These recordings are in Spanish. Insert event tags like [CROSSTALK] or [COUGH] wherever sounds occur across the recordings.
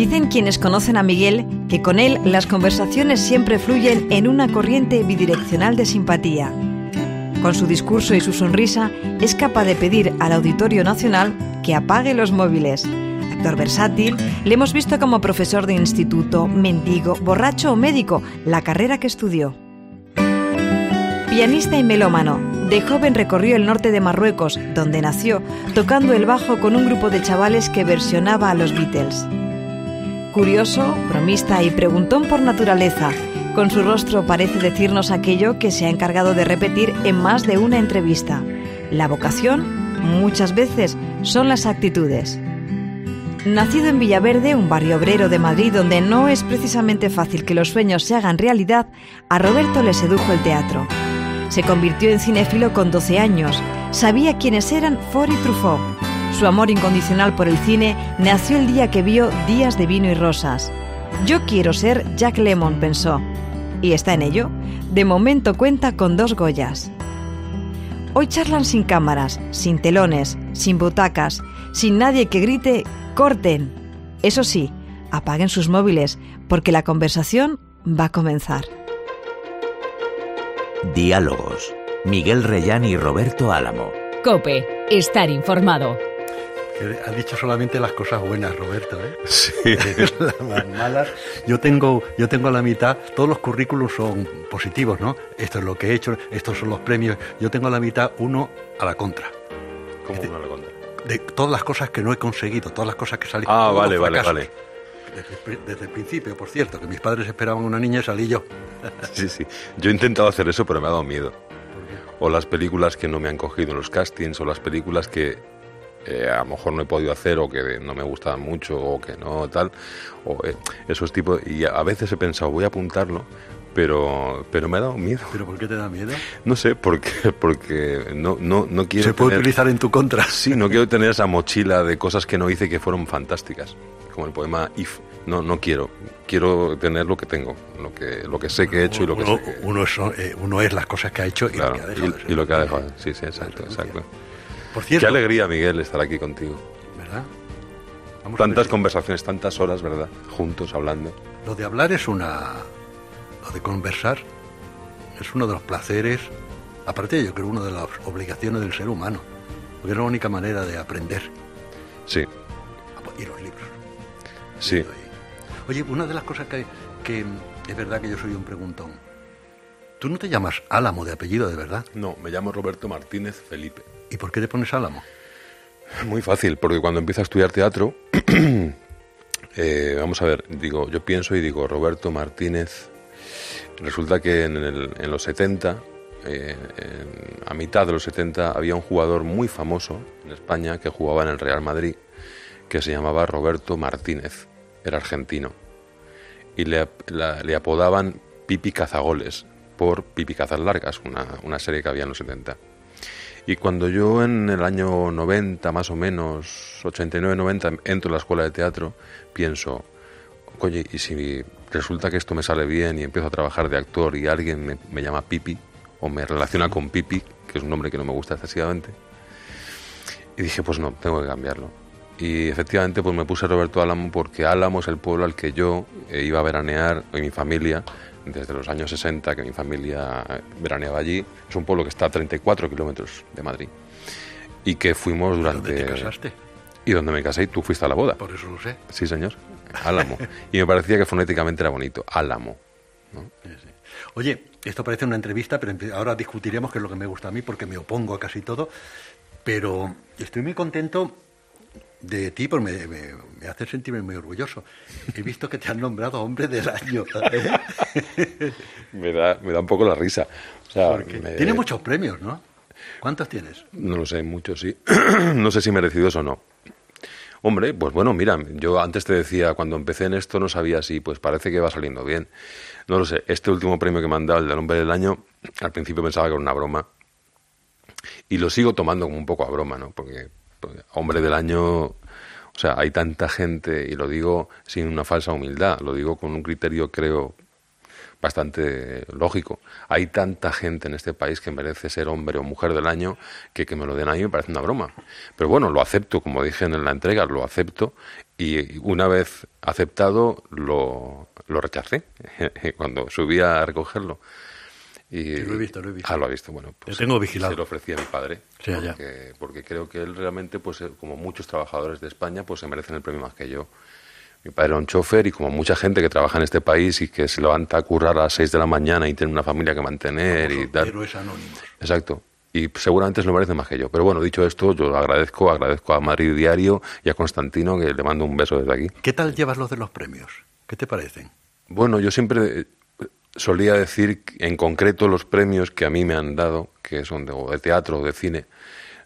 Dicen quienes conocen a Miguel que con él las conversaciones siempre fluyen en una corriente bidireccional de simpatía. Con su discurso y su sonrisa es capaz de pedir al Auditorio Nacional que apague los móviles. Actor versátil, le hemos visto como profesor de instituto, mendigo, borracho o médico, la carrera que estudió. Pianista y melómano, de joven recorrió el norte de Marruecos, donde nació, tocando el bajo con un grupo de chavales que versionaba a los Beatles. Curioso, bromista y preguntón por naturaleza, con su rostro parece decirnos aquello que se ha encargado de repetir en más de una entrevista. La vocación, muchas veces, son las actitudes. Nacido en Villaverde, un barrio obrero de Madrid donde no es precisamente fácil que los sueños se hagan realidad, a Roberto le sedujo el teatro. Se convirtió en cinéfilo con 12 años. Sabía quiénes eran Ford y Truffaut. Su amor incondicional por el cine nació el día que vio Días de vino y rosas. Yo quiero ser Jack Lemmon, pensó. Y está en ello. De momento cuenta con dos Goyas. Hoy charlan sin cámaras, sin telones, sin butacas, sin nadie que grite ¡corten! Eso sí, apaguen sus móviles, porque la conversación va a comenzar. Diálogos. Miguel Reyán y Roberto Álamo. Cope, estar informado. Ha dicho solamente las cosas buenas, Roberto. ¿eh? [LAUGHS] Sí. [LAUGHS] las malas. Yo tengo, yo tengo a la mitad, todos los currículos son positivos, ¿no? Esto es lo que he hecho, estos son los premios. Yo tengo a la mitad uno a la contra. ¿Cómo uno a la contra? De todas las cosas que no he conseguido, todas las cosas que salí. Ah, vale, vale, vale. Desde, desde el principio, por cierto, que mis padres esperaban una niña y salí yo. [LAUGHS] Sí, sí. Yo he intentado hacer eso, pero me ha dado miedo. O las películas que no me han cogido en los castings, o las películas que eh, a lo mejor no he podido hacer, o que no me gustaban mucho, o que no, tal. O eh, esos tipos. Y a veces he pensado, voy a apuntarlo, pero, pero me ha dado miedo. ¿Pero por qué te da miedo? No sé, porque, [LAUGHS] porque no, no, no quiero. Se puede tener- utilizar en tu contra. [LAUGHS] Sí, no quiero [LAUGHS] tener esa mochila de cosas que no hice que fueron fantásticas, como el poema If. No, no quiero. Quiero tener lo que tengo, lo que, lo que sé que he hecho y lo que uno, sé que... uno eh, uno es las cosas que ha hecho y Claro, lo que ha dejado. de y lo que ha dejado. Sí, sí, exacto, exacto. Por Qué alegría, Miguel, estar aquí contigo. ¿verdad? Vamos Tantas ver. conversaciones, tantas horas, ¿verdad? Juntos, hablando. Lo de hablar es una. Lo de conversar es uno de los placeres, aparte yo creo una de las obligaciones del ser humano, porque es la única manera de aprender. Sí, Y los libros. sí. Oye, una de las cosas que, que es verdad que yo soy un preguntón. Tú no te llamas Álamo de apellido, de verdad. No, me llamo Roberto Martínez Felipe. ¿Y por qué te pones Álamo? Muy fácil, porque cuando empiezo a estudiar teatro, [CLEARS THROAT] eh, vamos a ver, digo, yo pienso y digo, Roberto Martínez, resulta que en, los 70, eh, a mitad de los 70, había un jugador muy famoso en España que jugaba en el Real Madrid, que se llamaba Roberto Martínez, era argentino, y le, le apodaban Pipi Cazagoles, por Pipi Cazas Largas, una, una serie que había en los 70. Y cuando yo en el año 90, más o menos, 89-90, entro en la escuela de teatro, pienso, oye, ¿y si resulta que esto me sale bien y empiezo a trabajar de actor y alguien me, me llama Pipi o me relaciona con Pipi, que es un nombre que no me gusta excesivamente? Y dije, pues no, tengo que cambiarlo. Y efectivamente pues me puse Roberto Álamo porque Álamo es el pueblo al que yo eh, iba a veranear, y mi familia, desde los años 60, que mi familia eh, veraneaba allí. Es un pueblo que está a 34 kilómetros de Madrid. Y que fuimos durante... ¿Dónde te casaste? Y donde me casé y tú fuiste a la boda. Por eso lo sé. Sí, señor. Álamo. y me parecía que fonéticamente era bonito. Álamo. ¿no? Sí, sí. Oye, esto parece una entrevista, pero ahora discutiremos qué es lo que me gusta a mí, porque me opongo a casi todo. Pero estoy muy contento de ti, porque me, me- me hace sentirme muy orgulloso. He visto que te han nombrado hombre del año. [LAUGHS] Me da, me da un poco la risa. O sea, Porque me- Tiene muchos premios, ¿no? ¿Cuántos tienes? No lo sé, muchos sí. [CLEARS THROAT] no sé si merecidos o no. Hombre, pues bueno, mira, yo antes te decía, cuando empecé en esto no sabía si, pues parece que va saliendo bien. No lo sé, este último premio que me han dado, el del hombre del año, al principio pensaba que era una broma. Y lo sigo tomando como un poco a broma, ¿no? Porque hombre del año, o sea, hay tanta gente, y lo digo sin una falsa humildad, lo digo con un criterio, creo, bastante lógico. Hay tanta gente en este país que merece ser hombre o mujer del año que que me lo den a mí me parece una broma. Pero bueno, lo acepto, como dije en la entrega, lo acepto y una vez aceptado lo, lo rechacé [LAUGHS] cuando subí a recogerlo. Y, lo he visto, lo he visto. Ah, lo ha visto, bueno. Pues tengo vigilado. Se lo ofrecí a mi padre. Sí, porque, porque, creo que él realmente, pues eh, como muchos trabajadores de España, pues se merecen el premio más que yo. Mi padre era un chofer y como mucha gente que trabaja en este país y que se levanta a currar a las 6 de la mañana y tiene una familia que mantener y tal. Héroes anónimos. Exacto. Y seguramente se lo merece más que yo. Pero bueno, dicho esto, yo agradezco, agradezco a Madrid Diario y a Constantino, que le mando un beso desde aquí. ¿Qué tal llevas los de los premios? ¿Qué te parecen? Bueno, yo siempre solía decir en concreto los premios que a mí me han dado, que son de, de teatro o de cine,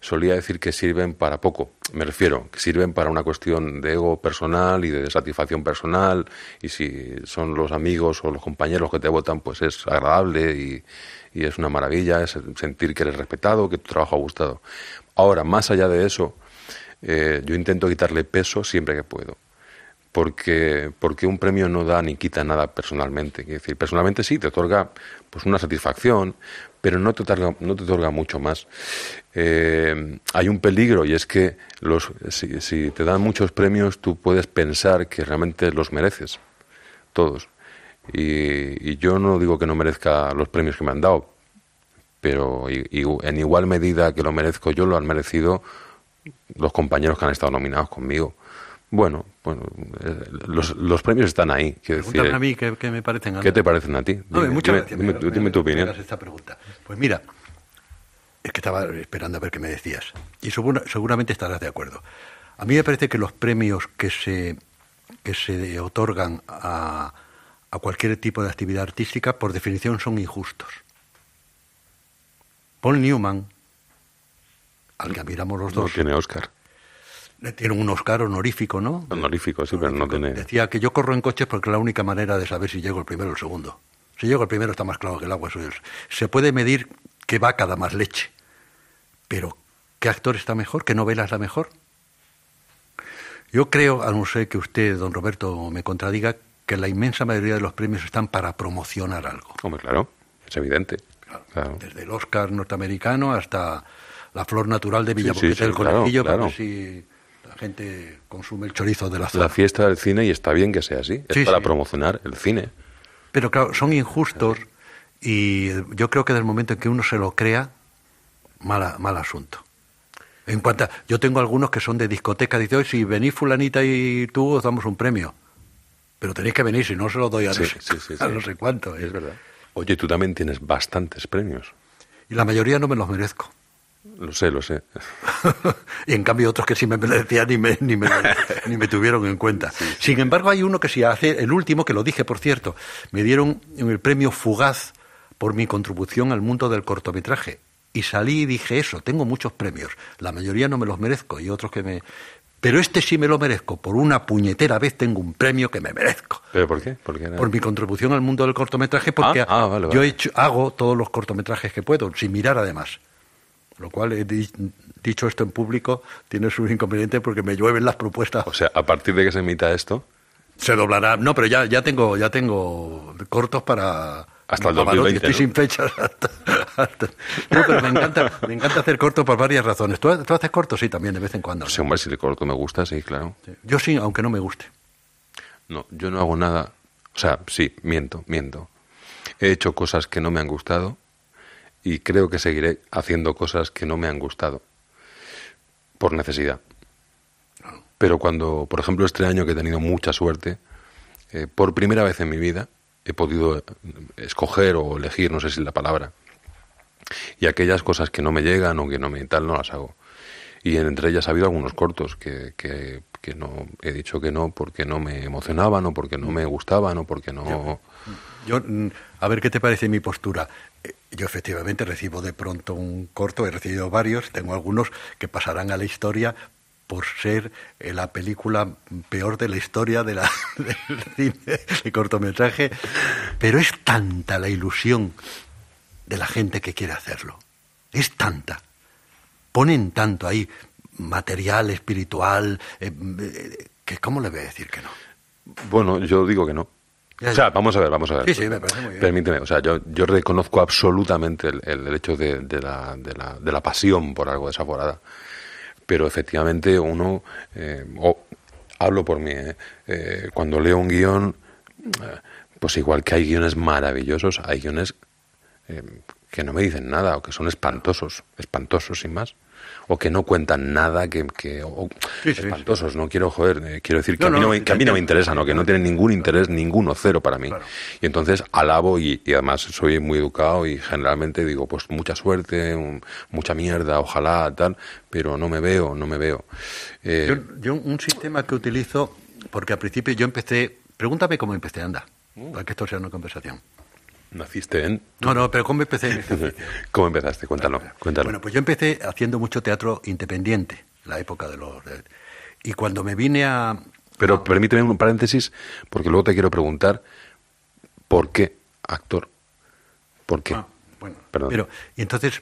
solía decir que sirven para poco. Me refiero, que sirven para una cuestión de ego personal y de satisfacción personal. Y si son los amigos o los compañeros que te votan, pues es agradable y, es una maravilla es sentir que eres respetado, que tu trabajo ha gustado. Ahora, más allá de eso, eh, yo intento quitarle peso siempre que puedo porque, porque un premio no da ni quita nada personalmente. Es decir, personalmente sí, te otorga pues una satisfacción, pero no te otorga, no te otorga mucho más. Eh, hay un peligro y es que los, si, te dan muchos premios tú puedes pensar que realmente los mereces, todos. Y, yo no digo que no merezca los premios que me han dado, pero en igual medida que lo merezco yo, lo han merecido los compañeros que han estado nominados conmigo. Bueno, bueno, eh, los, los, premios están ahí. Pregúntame a mí qué, me parecen. ¿Qué te parecen a ti? No, dime, muchas dime, gracias. Dime, tu opinión. Esta pregunta. Pues mira, es que estaba esperando a ver qué me decías. Y seguramente estarás de acuerdo. A mí me parece que los premios que se, que se otorgan a, a cualquier tipo de actividad artística, por definición, son injustos. Paul Newman, al que admiramos los dos. No tiene Oscar. Tiene un Oscar honorífico, ¿no? Honorífico, sí, pero no tiene. Decía que yo corro en coches porque es la única manera de saber si llego el primero o el segundo. Si llego el primero está más claro que el agua. Eso es. Se puede medir qué vaca da más leche. Pero, ¿qué actor está mejor? ¿Qué novela es la mejor? Yo creo, a no ser que usted, don Roberto, me contradiga, que la inmensa mayoría de los premios están para promocionar algo. Hombre, claro, es evidente. Claro, Claro. Desde el Oscar norteamericano hasta la flor natural de Villaboquete sí, sí, del claro, Conejillo, claro. ver si la gente consume el chorizo de la zona. La fiesta del cine y está bien que sea así. Es Sí, para sí. promocionar el cine. Pero claro, son injustos y yo creo que del momento en que uno se lo crea, mala, mal asunto. En cuanto a- yo tengo algunos que son de discoteca, dice, hoy si venís fulanita y tú os damos un premio. Pero tenéis que venir, si no se lo doy a, no, Sí, sé, sí, sí, a no sé cuánto. Es verdad. Oye, tú también tienes bastantes premios. Y la mayoría no me los merezco. Lo sé, lo sé. [LAUGHS] y en cambio otros que sí me merecían ni me, ni me, ni me tuvieron en cuenta. Sin embargo, hay uno que sí hace, el último, que lo dije, por cierto, me dieron el premio Fugaz por mi contribución al mundo del cortometraje. Y salí y dije eso, tengo muchos premios, la mayoría no me los merezco y otros que me... Pero este sí me lo merezco, por una puñetera vez tengo un premio que me merezco. ¿Pero por qué? Porque era- Por mi contribución al mundo del cortometraje, porque Ah, ah, vale, yo he hecho- hago todos los cortometrajes que puedo, sin mirar además. Lo cual, he di- dicho esto en público, tiene sus inconvenientes porque me llueven las propuestas. O sea, a partir de que se emita esto, Se doblará. No, pero ya, ya tengo ya tengo cortos para. Hasta el Pavarotti, 2020, Estoy ¿no? sin fechas. [LAUGHS] hasta- hasta- No, pero me encanta, me encanta hacer cortos por varias razones. ¿Tú, tú haces cortos? Sí, también, de vez en cuando. pues, hombre, si el corto me gusta, sí, claro. Sí. Yo sí, aunque no me guste. No, yo no hago nada. O sea, sí, miento, miento. He hecho cosas que no me han gustado y creo que seguiré haciendo cosas que no me han gustado por necesidad. Pero cuando, por ejemplo, este año que he tenido mucha suerte, eh, por primera vez en mi vida he podido eh, escoger o elegir, no sé si es la palabra, y aquellas cosas que no me llegan o que no me tal, no las hago. Y entre ellas ha habido algunos cortos que, que, que no he dicho que no porque no me emocionaban o porque no me gustaban o porque no... Yo, mm, a ver qué te parece mi postura. Eh, Yo efectivamente recibo de pronto un corto, he recibido varios, tengo algunos que pasarán a la historia por ser eh, la película peor de la historia [LAUGHS] del cine de cortometraje, pero es tanta la ilusión de la gente que quiere hacerlo, es tanta, ponen tanto ahí material espiritual, eh, que cómo le voy a decir que no. Bueno, yo digo que no. O sea, vamos a ver, vamos a ver. Sí, sí, me parece muy bien. Permíteme, o sea, yo, yo reconozco absolutamente el, el- hecho de, de la, de, la, de la pasión por algo desaforada. Pero efectivamente uno, eh, o hablo por mí, ¿eh? Eh, cuando leo un guion, eh, pues igual que hay guiones maravillosos, hay guiones eh, que no me dicen nada o que son espantosos, espantosos sin más. O que no cuentan nada, que, que o- Sí, sí, espantosos, no quiero joder, eh, quiero decir que, No, a, mí no, que a mí no me te interesa, ¿no? que no tienen ningún interés, ninguno, cero para mí. Claro. Y entonces alabo y, y además soy muy educado y generalmente digo, pues mucha suerte, un- mucha mierda, ojalá, tal, pero no me veo, no me veo. Eh, Yo, yo un sistema que utilizo, porque al principio yo empecé, pregúntame cómo empecé, anda, para que esto sea una conversación. Naciste en... No, no, pero cómo empecé? [LAUGHS] ¿Cómo empezaste? Cuéntalo, cuéntalo. Bueno, pues yo empecé haciendo mucho teatro independiente, la época de los... y cuando me vine a... Pero permíteme un paréntesis, porque luego te quiero preguntar, ¿por qué actor? ¿Por qué? Ah, bueno, Perdón. pero y entonces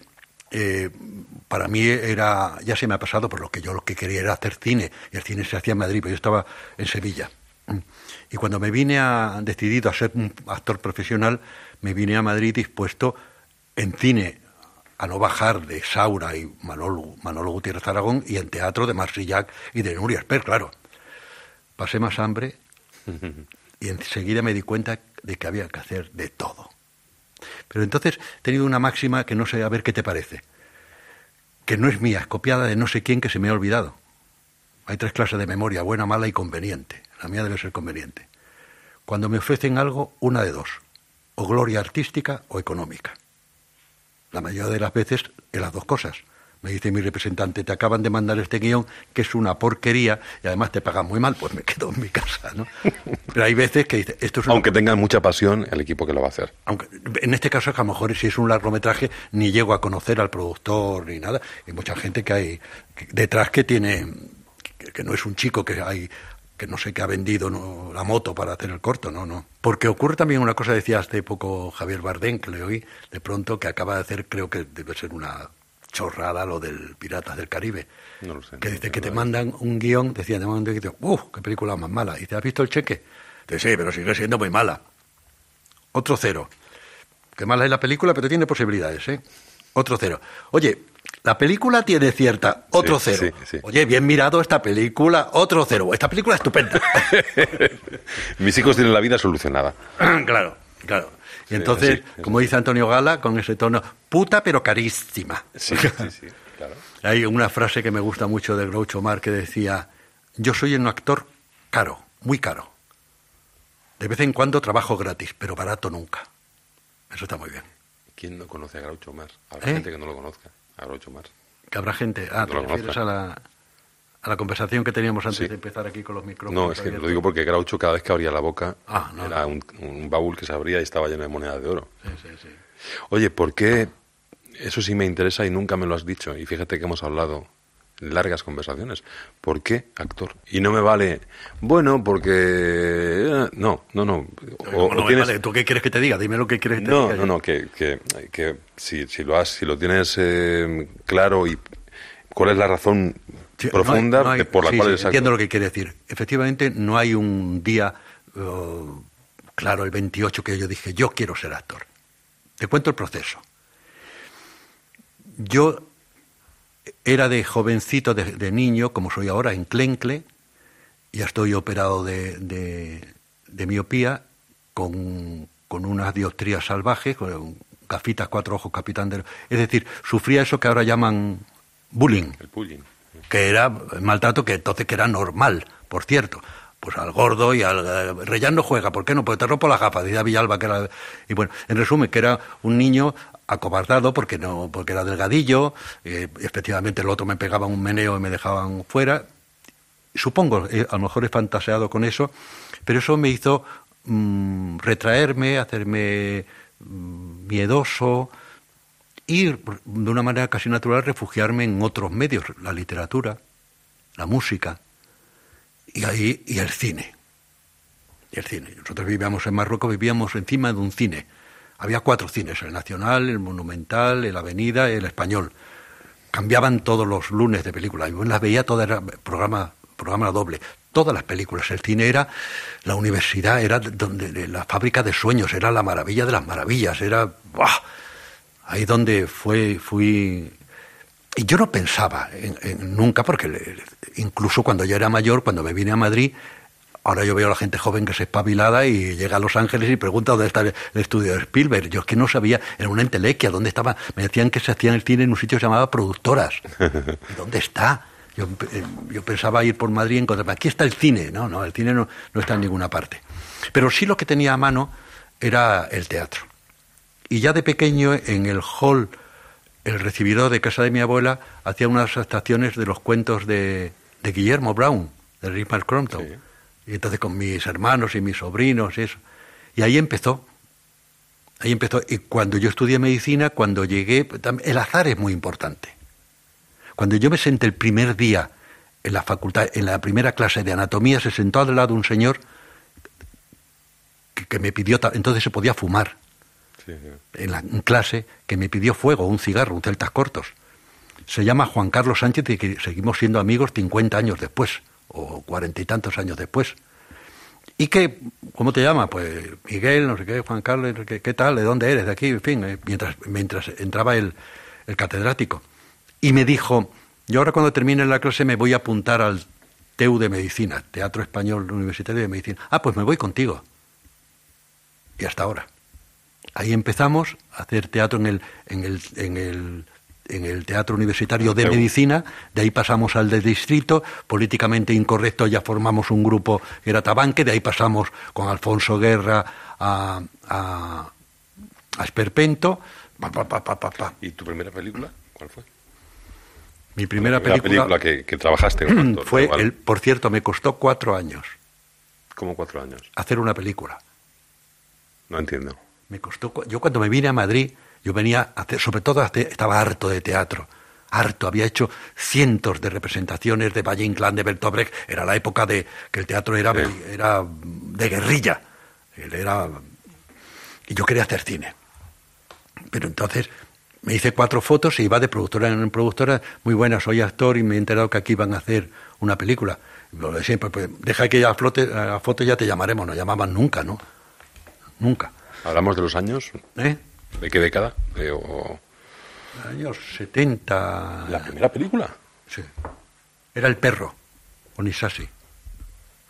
eh, para mí era ya se me ha pasado por lo que yo lo que quería era hacer cine y el cine se hacía en Madrid, pero yo estaba en Sevilla. Y cuando me vine a decidido a ser un actor profesional, me vine a Madrid dispuesto en cine a no bajar de Saura y Manolo, Manolo Gutiérrez Aragón y en teatro de Marsillac y de Nuria Esper, claro. Pasé más hambre y enseguida me di cuenta de que había que hacer de todo. Pero entonces he tenido una máxima que no sé, a ver qué te parece. Que no es mía, es copiada de no sé quién que se me ha olvidado. Hay tres clases de memoria, buena, mala y conveniente. La mía debe ser conveniente. Cuando me ofrecen algo, una de dos. O gloria artística o económica. La mayoría de las veces en las dos cosas. Me dice mi representante, te acaban de mandar este guion que es una porquería y además te pagan muy mal, pues me quedo en mi casa, ¿no? Pero hay veces que dice, esto es una Aunque tengan mucha pasión el equipo que lo va a hacer. aunque en este caso es que a lo mejor si es un largometraje ni llego a conocer al productor ni nada hay mucha gente que hay detrás que tiene que no es un chico que hay que no sé que ha vendido ¿no? la moto para hacer el corto no no porque ocurre también una cosa decía hace poco Javier Bardem que le oí de pronto que acaba de hacer creo que debe ser una chorrada lo del Piratas del Caribe No lo sé. que dice que te mandan un guion decía te mandan un guion uff qué película más mala y te has visto el cheque dice sí pero sigue siendo muy mala otro cero. Que mala es la película, pero tiene posibilidades, ¿eh? Otro cero. Oye, la película tiene cierta. Otro Sí, cero. sí, sí. Oye, bien mirado esta película. Otro cero. Esta película es estupenda. [LAUGHS] Mis hijos tienen la vida solucionada. [CLEARS THROAT] claro, claro. Y entonces, como dice Antonio Gala, con ese tono, puta pero carísima. Sí, sí, sí, claro. Hay una frase que me gusta mucho de Groucho Mar que decía, yo soy un actor caro, muy caro. De vez en cuando trabajo gratis, pero barato nunca. Eso está muy bien. ¿Quién no conoce a Groucho Marx? Habrá ¿Eh? gente que no lo conozca. Groucho Marx. Que habrá gente. Ah, te refieres a la, a la conversación que teníamos antes Sí. de empezar aquí con los micrófonos. No, es que lo digo porque Groucho cada vez que abría la boca Ah, no, era. Un, un baúl que se abría y estaba lleno de monedas de oro. Sí, sí, sí. Oye, ¿por qué? Eso sí me interesa y nunca me lo has dicho. Y fíjate que hemos hablado largas conversaciones. ¿Por qué actor? Y no me vale, bueno, porque... eh, No, no, no. O- ¿Cómo o no me tienes- vale? ¿Tú qué quieres que te diga? Dime lo que quieres que te No, diga. no, no, que, que, que si, si lo has, si lo tienes eh, claro y cuál es la razón Sí, profunda no hay- no hay- de- por la sí, cual sí, entiendo lo que quiere decir. Efectivamente, no hay un día, eh, claro, el 28 que yo dije, yo quiero ser actor. Te cuento el proceso. Yo era de jovencito, de, de niño, como soy ahora, en Clencle, ya estoy operado de, de- de miopía, con, con unas dioptrías salvajes, con gafitas, cuatro ojos, capitán de... Es decir, sufría eso que ahora llaman bullying El pulling. que era maltrato que entonces que era normal, por cierto. Pues al gordo y al eh, Reyán no juega, ¿por qué no? Porque te rompo las gafas, decía Villalba que era y bueno, en resumen que era un niño acobardado porque no porque era delgadillo, eh, efectivamente el otro me pegaba un meneo y me dejaban fuera. Supongo, eh, a lo mejor he fantaseado con eso, pero eso me hizo mm, retraerme, hacerme mm, miedoso, y de una manera casi natural refugiarme en otros medios, la literatura, la música y ahí y el cine. Y el cine. Nosotros vivíamos en Marruecos, vivíamos encima de un cine. Había cuatro cines, el Nacional, el Monumental, el Avenida y el Español. Cambiaban todos los lunes de película. Yo las veía todas, era programa, programa doble. todas las películas. El cine era la universidad, era donde la fábrica de sueños, era la maravilla de las maravillas, era ahí donde fue, fui. Y yo no pensaba en, nunca, porque incluso cuando yo era mayor, cuando me vine a Madrid, ahora yo veo a la gente joven que se espabilada y llega a Los Ángeles y pregunta dónde está el, estudio de Spielberg. Yo es que no sabía, era una entelequia, ¿dónde estaba? Me decían que se hacía el cine en un sitio que se llamaba Productoras. [LAUGHS] ¿Dónde está? Yo, eh, yo, pensaba ir por Madrid y encontrarme, aquí está el cine. No, no, el cine no, no está en ninguna parte. Pero sí lo que tenía a mano era el teatro. Y ya de pequeño, en el hall, el recibidor de casa de mi abuela, hacía unas actuaciones de los cuentos de, de Guillermo Brown, de Richard Crompton. Y entonces con mis hermanos y mis sobrinos y eso. Y ahí empezó. Ahí empezó. Y cuando yo estudié medicina, cuando llegué, el azar es muy importante. Cuando yo me senté el primer día en la facultad, en la primera clase de anatomía, se sentó al lado un señor que, me pidió, entonces se podía fumar En, la, clase, que me pidió fuego, un cigarro, un celtas cortos. Se llama Juan Carlos Sánchez y que seguimos siendo amigos 50 años después, o cuarenta y tantos años después. ¿Y qué? ¿Cómo te llama? Pues Miguel, no sé qué, Juan Carlos, ¿qué, tal? ¿De dónde eres? De aquí, en fin, eh, mientras, mientras entraba el, el catedrático y me dijo, yo ahora cuando termine la clase me voy a apuntar al TEU de Medicina, Teatro Español Universitario de Medicina. Ah, pues me voy contigo. Y hasta ahora. Ahí empezamos a hacer teatro en el, en el, en el, en el Teatro Universitario de Medicina, de ahí pasamos al de Distrito, políticamente incorrecto ya formamos un grupo que era Tabanque, de ahí pasamos con Alfonso Guerra a, a, a Esperpento. ¿Y tu primera película cuál fue? Mi primera, película, que, trabajaste fue, el, por cierto, me costó cuatro años. ¿Cómo cuatro años? Hacer una película. No entiendo. Me costó. Yo cuando me vine a Madrid, yo venía, a hacer, sobre todo estaba harto de teatro. Harto, había hecho cientos de representaciones de Valle Inclán, de Bertolt Era la época de que el teatro era, era de guerrilla. Era, y yo quería hacer cine. Pero entonces me hice cuatro fotos y iba de productora en productora, muy buena, soy actor y me he enterado que aquí van a hacer una película. Lo de siempre, pues deja que ya flote la foto ya te llamaremos, no llamaban nunca, ¿no? Nunca. ¿Hablamos de los años? ¿Eh? ¿De qué década? Años 70. ¿La primera película? Sí. Era El perro, con Isasi.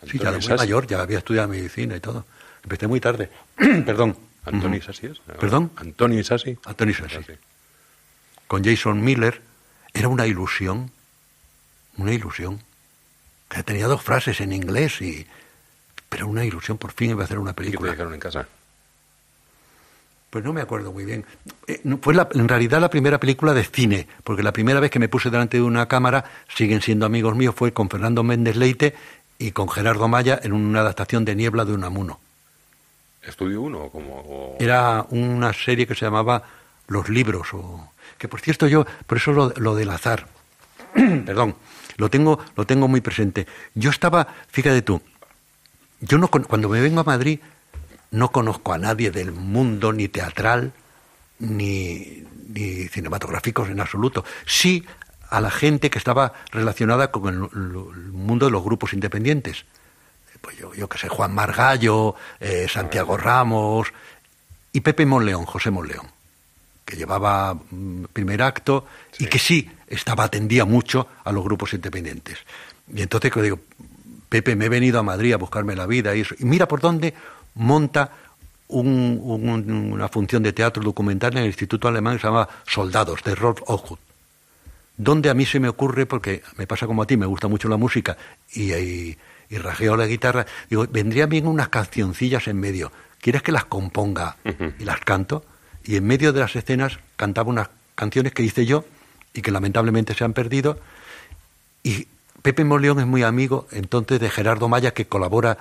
Sí, ya era muy mayor, ya había estudiado medicina y todo. Empecé muy tarde. [CLEARS THROAT] Perdón. ¿Antonio Isasi es? ¿Perdón? ¿Antonio Isasi? Antonio Isasi con Jason Miller, era una ilusión, una ilusión. Que tenía dos frases en inglés y pero una ilusión, por fin iba a hacer una película. ¿Y dejaron en casa? Pues no me acuerdo muy bien. Eh, fue en realidad la primera película de cine, porque la primera vez que me puse delante de una cámara, siguen siendo amigos míos, fue con Fernando Méndez Leite y con Gerardo Maya en una adaptación de Niebla de Unamuno. ¿Estudio uno como...? Era una serie que se llamaba Los Libros o que por cierto yo, por eso lo, del azar, [CLEARS THROAT] perdón, lo tengo, lo tengo muy presente. Yo estaba, fíjate tú, yo no, cuando me vengo a Madrid no conozco a nadie del mundo ni teatral ni, ni cinematográficos en absoluto. Sí a la gente que estaba relacionada con el, mundo de los grupos independientes. Pues yo, yo que sé, Juan Margallo, eh, Santiago Ramos y Pepe Monleón, José Monleón que llevaba mm, primer acto y que sí estaba atendía mucho a los grupos independientes. Y entonces digo, Pepe, me he venido a Madrid a buscarme la vida y eso. Y mira por dónde monta una función de teatro documental en el Instituto Alemán que se llama Soldados, de Rolf Ochut. Donde a mí se me ocurre, porque me pasa como a ti, me gusta mucho la música y, y, y rajeo la guitarra, digo, vendría bien unas cancioncillas en medio. ¿Quieres que las componga y las canto? y en medio de las escenas cantaba unas canciones que hice yo y que lamentablemente se han perdido. Y Pepe Moleón es muy amigo entonces de Gerardo Maya que colabora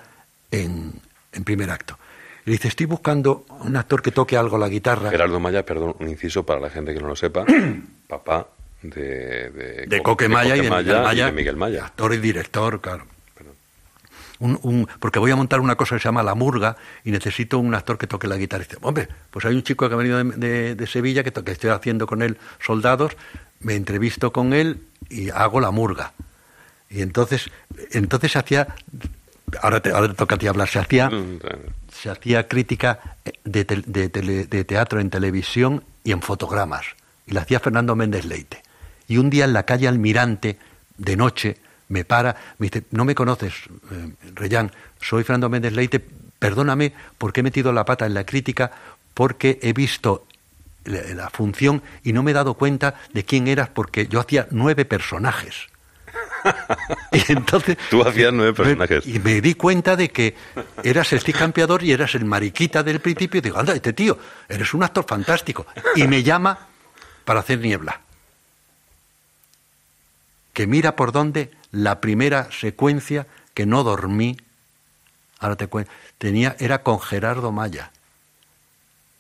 en, en primer acto. Le dice, estoy buscando un actor que toque algo la guitarra. Gerardo Maya, perdón, un inciso para la gente que no lo sepa, [CLEARS THROAT] papá de, de, de Coque Maya, y, de Maya, y de Miguel Maya. Actor y director, claro un, porque voy a montar una cosa que se llama La Murga y necesito un actor que toque la guitarra. Y dice, hombre, pues hay un chico que ha venido de, Sevilla que, que, estoy haciendo con él soldados, me entrevisto con él y hago La Murga. Y entonces, entonces hacía, ahora te, ahora te toca a ti hablar, se hacía, Mm, se hacía crítica de, tel- de tele- de teatro en televisión y en fotogramas. Y la hacía Fernando Méndez Leite. Y un día en la calle Almirante, de noche, me para, me dice, no me conoces, eh, Reyán, soy Fernando Méndez Leite, perdóname porque he metido la pata en la crítica, porque he visto la, la función y no me he dado cuenta de quién eras porque yo hacía nueve personajes. [LAUGHS] y entonces Tú hacías nueve personajes. y me di cuenta de que eras el campeador y eras el mariquita del principio. Y digo, anda, este tío, eres un actor fantástico. Y me llama para hacer niebla. Que mira por dónde la primera secuencia que no dormí, ahora te cuento, tenía, era con Gerardo Maya.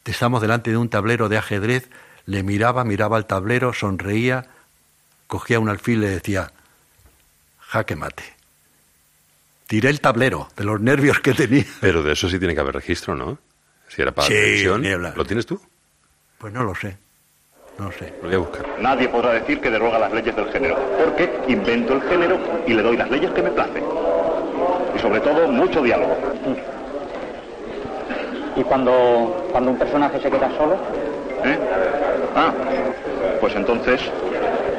Estamos delante de un tablero de ajedrez, le miraba, miraba al tablero, sonreía, cogía un alfil y le decía, jaque mate. Tiré el tablero de los nervios que tenía. Pero de eso sí tiene que haber registro, ¿no? Si era para Sí, niebla. ¿Lo tienes tú? Pues no lo sé, no lo sé. Lo voy a buscar. Nadie podrá decir que deroga las leyes del género, porque invento el género y le doy las leyes que me placen. Y sobre todo, mucho diálogo. Y cuando, cuando un personaje se queda solo, ¿Eh? Ah, pues entonces,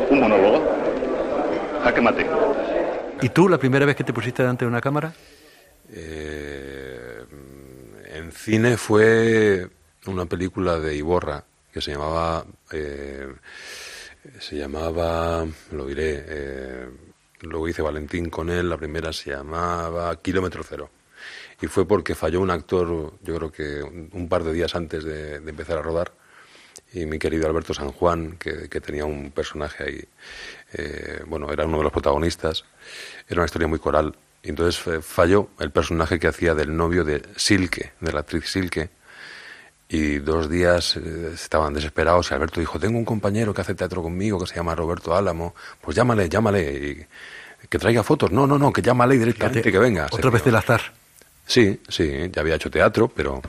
un monólogo. Jaque mate. ¿Y tú la primera vez que te pusiste delante de una cámara? Eh, en cine fue una película de Iborra que se llamaba eh, se llamaba lo diré eh, luego hice Valentín con él la primera se llamaba Kilómetro Cero y fue porque falló un actor yo creo que un, par de días antes de empezar a rodar y mi querido Alberto San Juan, que, que tenía un personaje ahí, eh, bueno, era uno de los protagonistas, era una historia muy coral, y entonces falló el personaje que hacía del novio de Silke, de la actriz Silke, y dos días eh, estaban desesperados y Alberto dijo, tengo un compañero que hace teatro conmigo que se llama Roberto Álamo, pues llámale, llámale, y que traiga fotos, no, no, no, que llámale directamente, que venga. Otra vez del azar. Sí, sí, ya había hecho teatro, pero...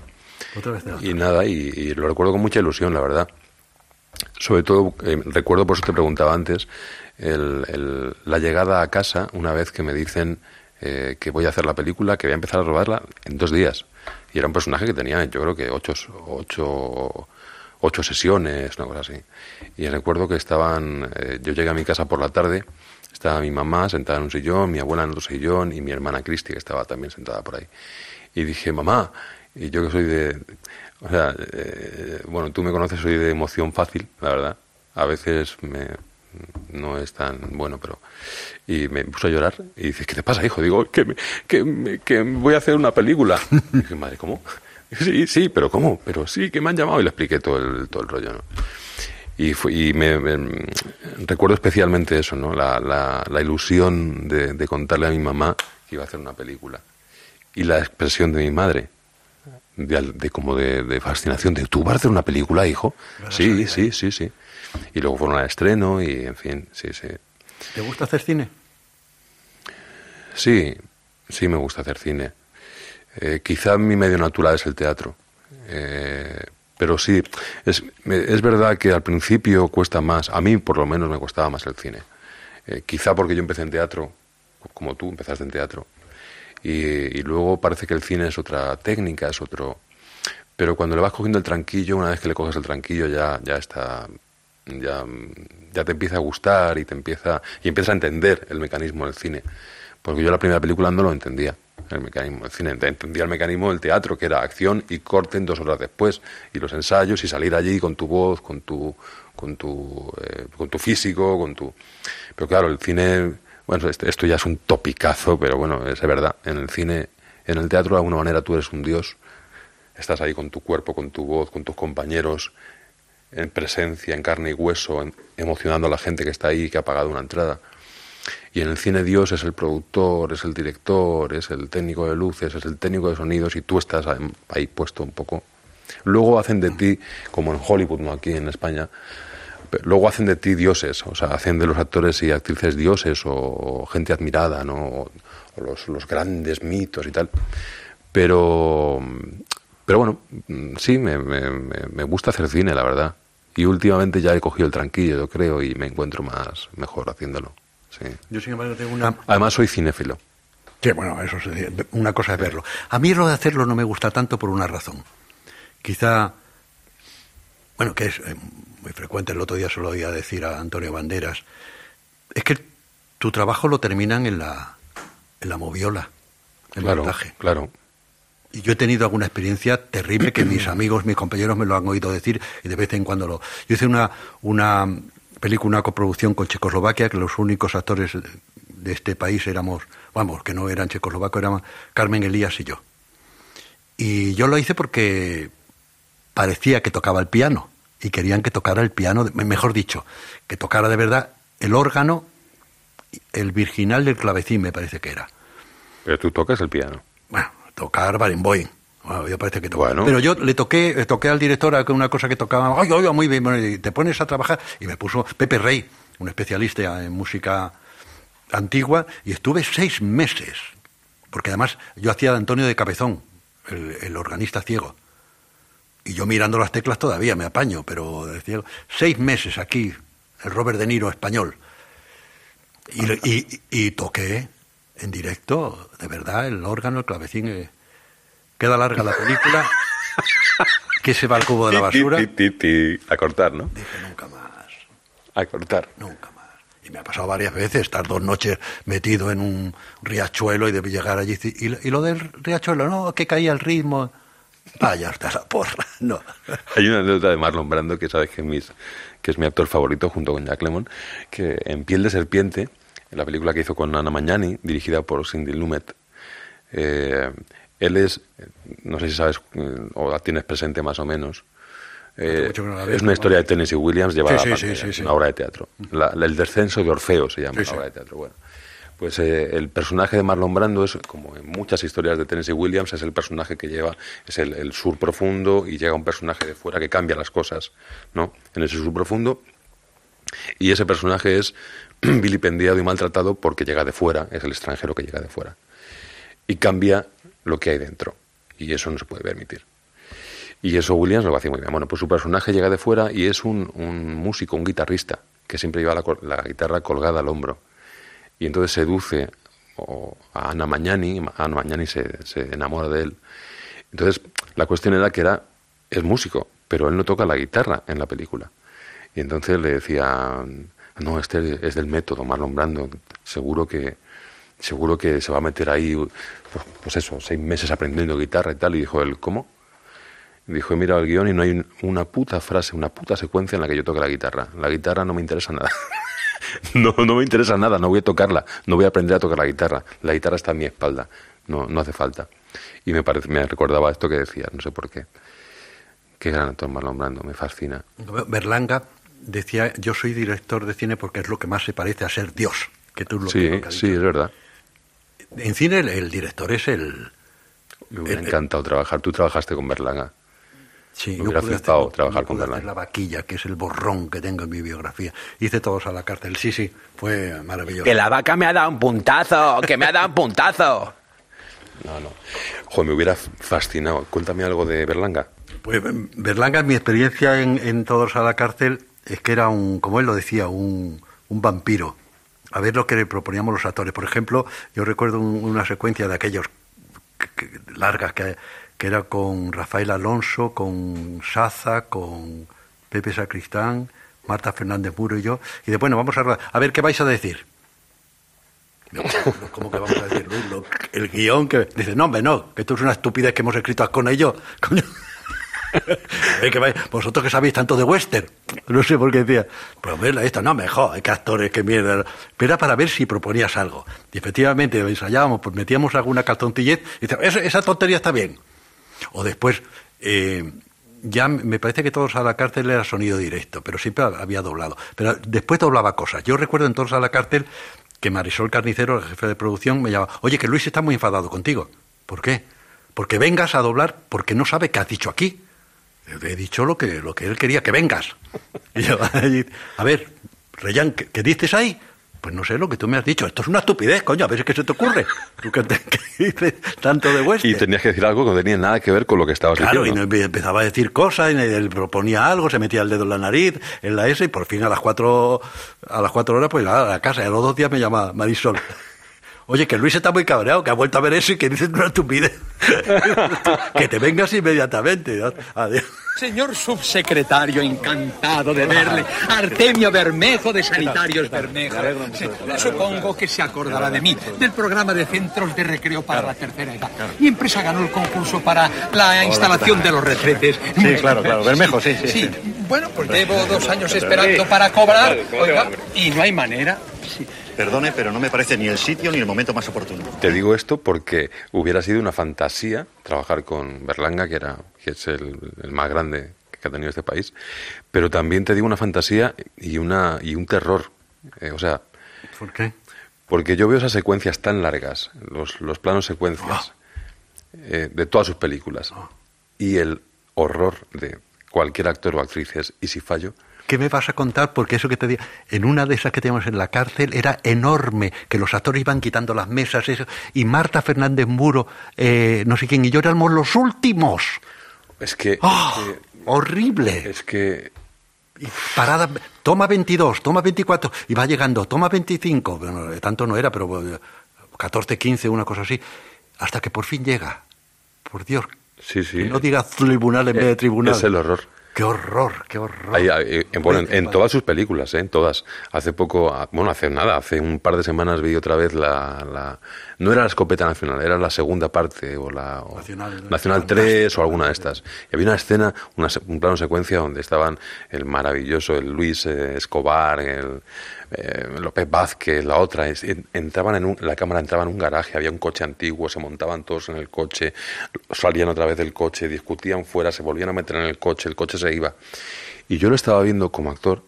Otra vez. Y nada, y, y lo recuerdo con mucha ilusión, la verdad. Sobre todo, eh, recuerdo, por eso te preguntaba antes, el- el- la llegada a casa una vez que me dicen eh, que voy a hacer la película, que voy a empezar a rodarla en dos días. Y era un personaje que tenía, yo creo que ocho, ocho, ocho sesiones, una cosa así. Y recuerdo que estaban, eh, yo llegué a mi casa por la tarde, estaba mi mamá sentada en un sillón, mi abuela en otro sillón y mi hermana Cristi que estaba también sentada por ahí. Y dije, mamá, y yo que soy de... O sea, eh, bueno, tú me conoces, soy de emoción fácil, la verdad. A veces me, no es tan bueno, pero... Y me puso a llorar y dice, ¿qué te pasa, hijo? Digo, que, me- que, me- que voy a hacer una película. [LAUGHS] Y dije, madre, ¿cómo? Sí, sí, pero ¿cómo? Pero sí, que me han llamado y le expliqué todo el, todo el rollo, ¿no? Y, fue- y me, me- recuerdo especialmente eso, ¿no? La, la, la ilusión de, de contarle a mi mamá que iba a hacer una película. Y la expresión de mi madre, de, de como de, de fascinación, de ¿tú vas a hacer una película, hijo? Sí, sí, sí, sí. Y luego fueron al estreno y, en fin, sí, sí. ¿Te gusta hacer cine? Sí, sí me gusta hacer cine. Eh, quizá mi medio natural es el teatro. Eh, pero sí, es, es verdad que al principio cuesta más, a mí por lo menos me costaba más el cine. Eh, quizá porque yo empecé en teatro, como tú empezaste en teatro, y, luego parece que el cine es otra técnica, es otro... Pero cuando le vas cogiendo el tranquillo, una vez que le coges el tranquillo ya, ya está, ya, ya te empieza a gustar y te empieza, y empiezas a entender el mecanismo del cine. Porque yo la primera película no lo entendía, el mecanismo del cine. Entendía el mecanismo del teatro, que era acción y corten dos horas después. Y los ensayos y salir allí con tu voz, con tu, con tu, eh, con tu físico, con tu... Pero claro, el cine, bueno, esto, esto ya es un topicazo, pero bueno, es verdad. En el cine, en el teatro de alguna manera tú eres un dios. Estás ahí con tu cuerpo, con tu voz, con tus compañeros, en presencia, en carne y hueso, en- emocionando a la gente que está ahí, que ha pagado una entrada. Y en el cine Dios es el productor, es el director, es el técnico de luces, es el técnico de sonidos y tú estás ahí puesto un poco. Luego hacen de ti, como en Hollywood, no aquí en España, luego hacen de ti dioses, o sea, hacen de los actores y actrices dioses o, gente admirada, ¿no? O, o los, los grandes mitos y tal. Pero, pero bueno, sí, me, me, me- gusta hacer cine, la verdad. Y últimamente ya he cogido el tranquillo, yo creo, y me encuentro más mejor haciéndolo. sí. Yo, sin embargo, tengo una... Además soy cinéfilo. Sí, bueno, eso es, una cosa es verlo. A mí lo de hacerlo no me gusta tanto por una razón. Quizá, bueno, que es eh, muy frecuente, el otro día se lo oía decir a Antonio Banderas, es que tu trabajo lo terminan en la, en la moviola, en el montaje. claro. Y yo he tenido alguna experiencia terrible que mis [CLEARS THROAT] amigos, mis compañeros me lo han oído decir y de vez en cuando lo... Yo hice una, una película, una coproducción con Checoslovaquia, que los únicos actores de este país éramos, vamos, que no eran checoslovacos, eran Carmen Elías y yo. Y yo lo hice porque parecía que tocaba el piano y querían que tocara el piano, mejor dicho, que tocara de verdad el órgano, el virginal del clavecín me parece que era. Pero tú tocas el piano. Bueno, tocar Barenboim. Bueno, yo parece que toca. Bueno. Pero yo le toqué, le toqué al director una cosa que tocaba, ay, oiga, muy bien, bueno, y te pones a trabajar, y me puso Pepe Rey, un especialista en música antigua, y estuve seis meses, porque además yo hacía de Antonio de Cabezón, el, el organista ciego. Y yo mirando las teclas todavía me apaño, pero de ciego. Seis meses aquí, el Robert De Niro español. Y, y- y toqué en directo, de verdad, el órgano, el clavecín. eh, Queda larga la película. que se va al cubo de la basura. Ti, ti, ti, ti. A cortar, ¿no? Dije nunca más, A cortar. nunca más. Y me ha pasado varias veces estar dos noches metido en un riachuelo y de llegar allí. Y, y lo del riachuelo, no, que caía el ritmo. Vaya hasta la porra, no. Hay una anécdota de Marlon Brando, que sabes que es, mis- que es mi actor favorito junto con Jack Lemmon, que en Piel de Serpiente, en la película que hizo con Ana Magnani, dirigida por Cindy Lumet, eh, él es, no sé si sabes eh, o la tienes presente más o menos, eh, no veo, es una historia de Tennessee Williams llevada Sí, a la pantalla, sí, una obra de teatro. La- la- el descenso de Orfeo se llama la obra de teatro. Bueno, pues eh, el personaje de Marlon Brando es, como en muchas historias de Tennessee Williams, es el personaje que lleva, es el, sur profundo y llega un personaje de fuera que cambia las cosas, ¿no? En ese sur profundo. Y ese personaje es [CLEARS THROAT] vilipendiado y maltratado porque llega de fuera, es el extranjero que llega de fuera. Y cambia lo que hay dentro. Y eso no se puede permitir. Y eso Williams lo hace muy bien. Bueno, pues su personaje llega de fuera y es un, músico, un guitarrista, que siempre lleva la, la guitarra colgada al hombro. Y entonces seduce a Ana Magnani, Ana Magnani se, se enamora de él. Entonces, la cuestión era que era, es músico, pero él no toca la guitarra en la película. Y entonces le decía, no, este es del método, Marlon Brando, seguro que, seguro que se va a meter ahí, pues, pues eso, seis meses aprendiendo guitarra y tal. Y dijo él, ¿cómo? Dijo, he mirado el guion y no hay un- una puta frase, una puta secuencia en la que yo toque la guitarra. La guitarra no me interesa nada. [LAUGHS] [LAUGHS] no, no me interesa nada, no voy a tocarla, no voy a aprender a tocar la guitarra. La guitarra está a mi espalda, no, no hace falta. Y me, parece, me recordaba esto que decía, no sé por qué. Qué gran actor Marlon Brando, me fascina. Berlanga decía, yo soy director de cine porque es lo que más se parece a ser Dios. Que tú lo Sí, que sí, es verdad. En cine el, el director es el... Me hubiera El- encantado trabajar. Tú trabajaste con Berlanga. Sí, Me hubiera flipado trabajar no con pude Berlanga. hacer la vaquilla, que es el borrón que tengo en mi biografía. Hice todos a la cárcel. Sí, sí, fue maravilloso. la vaca me ha dado un puntazo, que me ha dado un puntazo. No, no. Joder, me hubiera fascinado. Cuéntame algo de Berlanga. Pues Berlanga, mi experiencia en, en Todos a la cárcel es que era un, como él lo decía, un, un vampiro. A ver lo que le proponíamos los actores. Por ejemplo, yo recuerdo un- una secuencia de aquellos que- que- largas que, que era con Rafael Alonso, con Saza, con Pepe Sacristán, Marta Fernández Muro y yo. Y de bueno, vamos a. A ver, ¿qué vais a decir? ¿Cómo que vamos a decir? Luis? Lo- el guion que dice, no, hombre, no, que esto es una estupidez que hemos escrito con ello. [LAUGHS] Coño. Vosotros que sabéis tanto de western. No sé por qué decía. Pues verla esto, no, mejor, qué actores, qué mierda. Pero era para ver si proponías algo. Y efectivamente ensayábamos, pues metíamos alguna calzoncillez y "Esa- esa tontería está bien. O después, eh, ya me parece que todos a la cárcel era sonido directo, pero siempre había doblado. Pero después doblaba cosas. Yo recuerdo en todos a la cárcel que Marisol Carnicero, el jefe de producción, me llamaba, oye, que Luis está muy enfadado contigo. ¿Por qué? Porque vengas a doblar porque no sabe qué has dicho aquí. He dicho lo que, lo que él quería, que vengas. [LAUGHS] A ver, Reyán, ¿qué, qué dices ahí? Pues no sé lo que tú me has dicho. Esto es una estupidez, coño. A ver qué se te ocurre. Tú que, te, que [LAUGHS] dices tanto de western. Y tenías que decir algo que no tenía nada que ver con lo que estabas Claro, y diciendo. no- empezaba a decir cosas, y él proponía algo, se metía el dedo en la nariz, en la S, y por fin a las cuatro, a las cuatro horas, pues a la casa. Y a los dos días me llama Marisol. Oye, que Luis está muy cabreado, que ha vuelto a ver eso y que dices una estupidez. que te vengas inmediatamente. Adiós. Señor subsecretario, encantado de verle. Artemio Bermejo de Sanitarios Bermejo. Supongo que se acordará de mí, del programa de centros de recreo para la tercera edad. Mi empresa ganó el concurso para la instalación de los retretes. Sí, claro, claro. Bermejo, sí, sí. Sí, bueno, pues llevo dos años esperando para cobrar. Oiga, y no hay manera. Sí. Perdone, pero no me parece ni el sitio ni el momento más oportuno. Te digo esto porque hubiera sido una fantasía trabajar con Berlanga, que, era, que es el, el más grande que ha tenido este país, pero también te digo una fantasía y, una, y un terror. Eh, o sea, ¿Por qué? porque yo veo esas secuencias tan largas, los, los planos secuencias eh, de todas sus películas, y el horror de cualquier actor o actriz es, ¿y si fallo? ¿Qué me vas a contar? Porque eso que te digo, en una de esas que teníamos en la cárcel era enorme, que los actores iban quitando las mesas, eso, y Marta Fernández Muro, eh, no sé quién, y yo éramos los últimos. Es que, es que- horrible. es que Y parada, toma 22, toma 24, y va llegando, toma 25, bueno, eh, tanto no era, pero eh, 14, 15, una cosa así, hasta que por fin llega. Por Dios, sí, sí. que no diga tribunal en vez de Eh, tribunal. Es el horror. Qué horror, qué horror. Ahí, ahí, eh, bueno, en, en Vale. todas sus películas, ¿eh? en todas. Hace poco, ah, bueno, hace nada, hace un par de semanas vi otra vez la... la- no era la escopeta nacional, era la segunda parte, o la... o- Nacional, Nacional fantástico. 3 o alguna de estas. Y había una escena, una, un plano secuencia donde estaban el maravilloso, el Luis eh, Escobar, el eh, López Vázquez, la otra. es- entraban en un, la cámara entraba en un garaje, había un coche antiguo, se montaban todos en el coche, salían otra vez del coche, discutían fuera, se volvían a meter en el coche, el coche se iba. Y yo lo estaba viendo como actor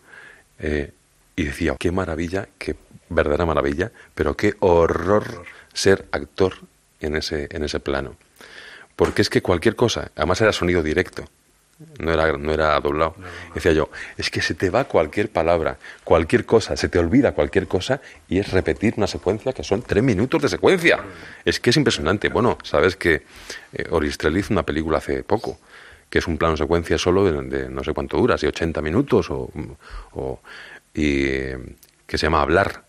eh, y decía, qué maravilla, qué verdadera maravilla, pero qué horror ser actor en ese, en ese plano. Porque es que cualquier cosa, además era sonido directo, no era, no era doblado. Decía yo, es que se te va cualquier palabra, cualquier cosa, se te olvida cualquier cosa y es repetir una secuencia que son tres minutos de secuencia. Es que es impresionante. Bueno, sabes que eh, Oristrel hizo una película hace poco, que es un plano secuencia solo de, de no sé cuánto dura, si 80 minutos o, o- y eh, que se llama Hablar.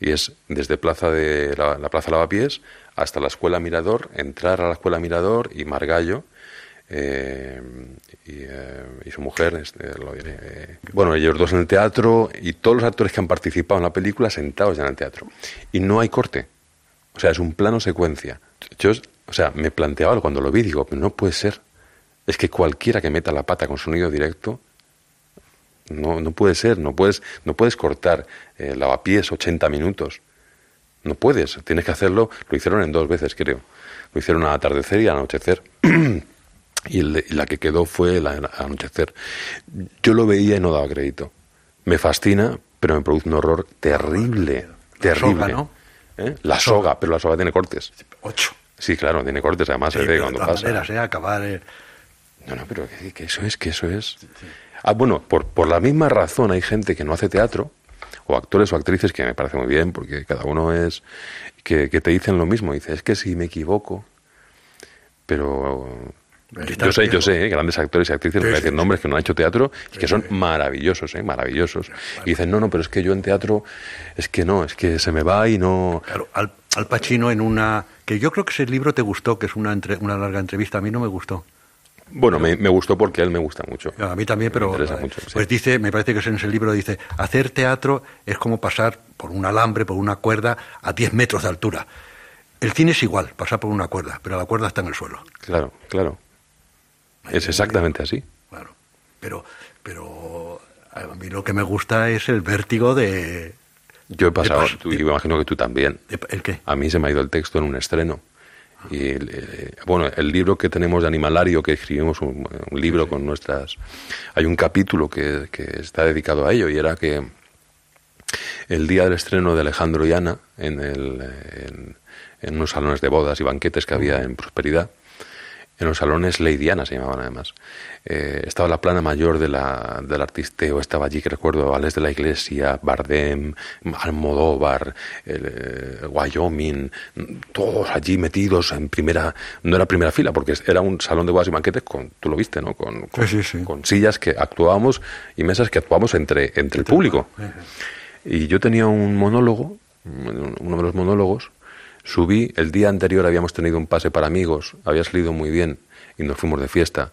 Y es desde plaza de la, la Plaza Lavapiés hasta la Escuela Mirador, entrar a la Escuela Mirador y Margallo eh, y, eh, su mujer, este, eh, bueno, ellos dos en el teatro y todos los actores que han participado en la película sentados ya en el teatro. Y no hay corte. O sea, es un plano secuencia. Yo, o sea, me planteaba cuando lo vi, digo, "Pero no puede ser. Es que cualquiera que meta la pata con sonido directo, no, no puede ser, no puedes, no puedes cortar eh, lavapiés 80 minutos. No puedes, tienes que hacerlo. Lo hicieron en dos veces, creo. Lo hicieron al atardecer y al anochecer. [CLEARS THROAT] y, el y la que quedó fue el anochecer. Yo lo veía y no daba crédito. Me fascina, pero me produce un horror terrible. Terrible. soga, ¿no? ¿Eh? La soga, pero la soga tiene cortes. Ocho. Sí, claro, tiene cortes, además Sí, se ve pero de cuando pasa. maneras, ¿eh? Acabar... eh, No, no, pero que, que eso es, que eso es. Ah, bueno, por, por la misma razón hay gente que no hace teatro, o actores o actrices, que me parece muy bien, porque cada uno es. que, que te dicen lo mismo. Dice, es que si me equivoco. Pero. Yo sé, yo sé, ¿eh? grandes actores y actrices, me sí, decir nombres que no han hecho teatro y que son maravillosos, ¿eh? maravillosos. Y dicen, no, no, pero es que yo en teatro, es que no, es que se me va y no. Claro, Al, Al Pacino en una... que yo creo que ese libro te gustó, que es una, entre- una larga entrevista, a mí no me gustó. Bueno, me, me gustó porque a él me gusta mucho. A mí también, pero Me interesa eh, mucho, sí. pues dice, me parece que es en ese libro dice, hacer teatro es como pasar por un alambre, por una cuerda a 10 metros de altura. El cine es igual, pasar por una cuerda, pero la cuerda está en el suelo. Claro, claro. Es exactamente así. Claro. Pero, pero a mí lo que me gusta es el vértigo de... Yo he pasado, pas- tú- de- y me imagino que tú también. de- ¿El qué? A mí se me ha ido el texto en un estreno. Y el, eh, bueno, el libro que tenemos de Animalario, que escribimos un, un libro con nuestras... Hay un capítulo que, que está dedicado a ello y era que el día del estreno de Alejandro y Ana en, el, en, en unos salones de bodas y banquetes que había en Prosperidad, en los salones Leidiana se llamaban además. Eh, estaba la plana mayor de la, del artisteo, estaba allí, que recuerdo, Vales de la Iglesia, Bardem, Almodóvar, eh, Wyoming, todos allí metidos en primera, no era primera fila, porque era un salón de bodas y banquetes con, tú lo viste, ¿no? Con, con, sillas que actuábamos y mesas que actuábamos entre, entre el público. Y yo tenía un monólogo, uno de los monólogos, Subí, el día anterior habíamos tenido un pase para amigos, había salido muy bien y nos fuimos de fiesta.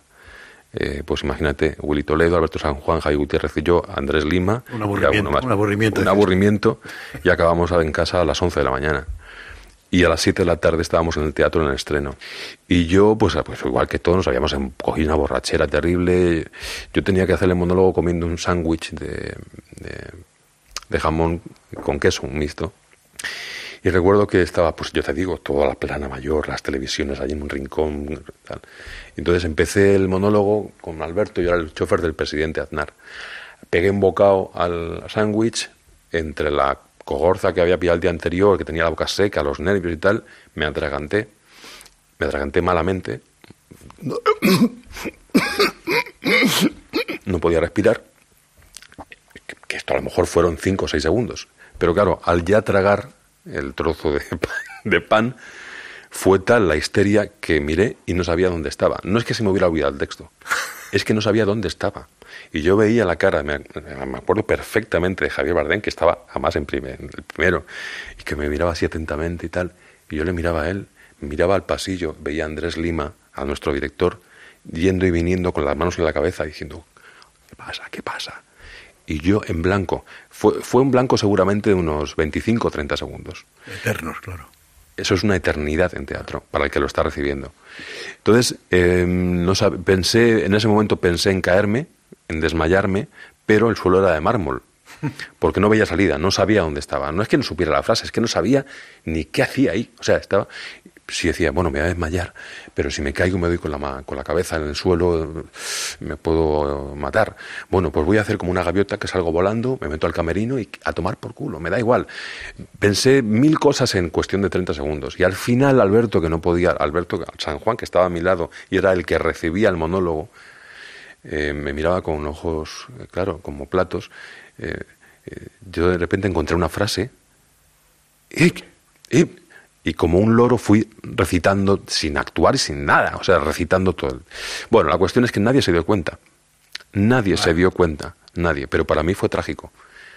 Eh, pues imagínate, Willy Toledo, Alberto San Juan, Javi Gutiérrez y yo, Andrés Lima. Un aburrimiento. Un aburrimiento. Un aburrimiento y acabamos en casa a las 11 de la mañana. Y a las 7 de la tarde estábamos en el teatro en el estreno. Y yo, pues, pues igual que todos, nos habíamos cogido una borrachera terrible. Yo tenía que hacer el monólogo comiendo un sándwich de, de jamón con queso, un mixto. Y recuerdo que estaba, pues yo te digo, toda la plana mayor, las televisiones allí en un rincón. Tal. Entonces empecé el monólogo con Alberto, yo era el chofer del presidente Aznar. Pegué un bocado al sándwich entre la cogorza que había pillado el día anterior, que tenía la boca seca, los nervios y tal, me atraganté, me atraganté malamente. [COUGHS] No podía respirar. Que esto a lo mejor fueron cinco o seis segundos. Pero claro, al ya tragar el trozo de [LAUGHS] pan, de pan, fue tal la histeria que miré y no sabía dónde estaba. No es que se me hubiera olvidado el texto, [LAUGHS] es que no sabía dónde estaba. Y yo veía la cara, me, acuerdo perfectamente de Javier Bardem, que estaba jamás en, primer, en el primero, y que me miraba así atentamente y tal. Y yo le miraba a él, miraba al pasillo, veía a Andrés Lima, a nuestro director, yendo y viniendo con las manos en la cabeza, diciendo, ¿qué pasa? ¿Qué pasa? Y yo en blanco. Fue, fue un blanco seguramente de unos 25 o 30 segundos. Eternos, claro. Eso es una eternidad en teatro para el que lo está recibiendo. Entonces, em, no pensé, en ese momento pensé en caerme, en desmayarme, pero el suelo era de mármol, [LAUGHS] porque no veía salida, no sabía dónde estaba. No es que no supiera la frase, es que no sabía ni qué hacía ahí. O sea, estaba si decía, bueno, me voy a desmayar, pero si me caigo me doy con la, con la cabeza en el suelo, me puedo matar. Bueno, pues voy a hacer como una gaviota que salgo volando, me meto al camerino y a tomar por culo, me da igual. Pensé mil cosas en cuestión de 30 segundos. Y al final Alberto, que no podía, Alberto San Juan, que estaba a mi lado y era el que recibía el monólogo, eh, me miraba con ojos, eh, claro, como platos. Eh, yo de repente encontré una frase. Y como un loro fui recitando sin actuar y sin nada, o sea, recitando todo. Bueno, la cuestión es que nadie se dio cuenta. Nadie se dio cuenta, nadie. Pero para mí fue trágico.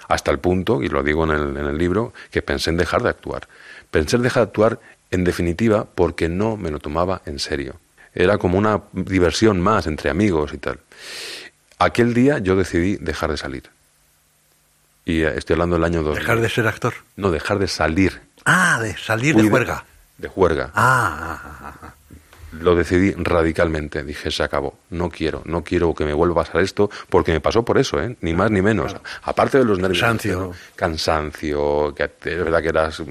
Hasta el punto, y lo digo en el, en el libro, que pensé en dejar de actuar. Pensé en dejar de actuar, en definitiva, porque no me lo tomaba en serio. Era como una diversión más entre amigos y tal. Aquel día yo decidí dejar de salir. Y eh, estoy hablando del año 2000. ¿Dejar de ser actor? No, dejar de salir Ah, de salir de juerga. De, juerga. Ah, ah, ah, ah, Lo decidí radicalmente. Dije, se acabó. No quiero, no quiero que me vuelva a pasar esto, porque me pasó por eso, ¿eh? Ni más ni menos. Aparte de los nervios. Cansancio. Cansancio, que es verdad que eras,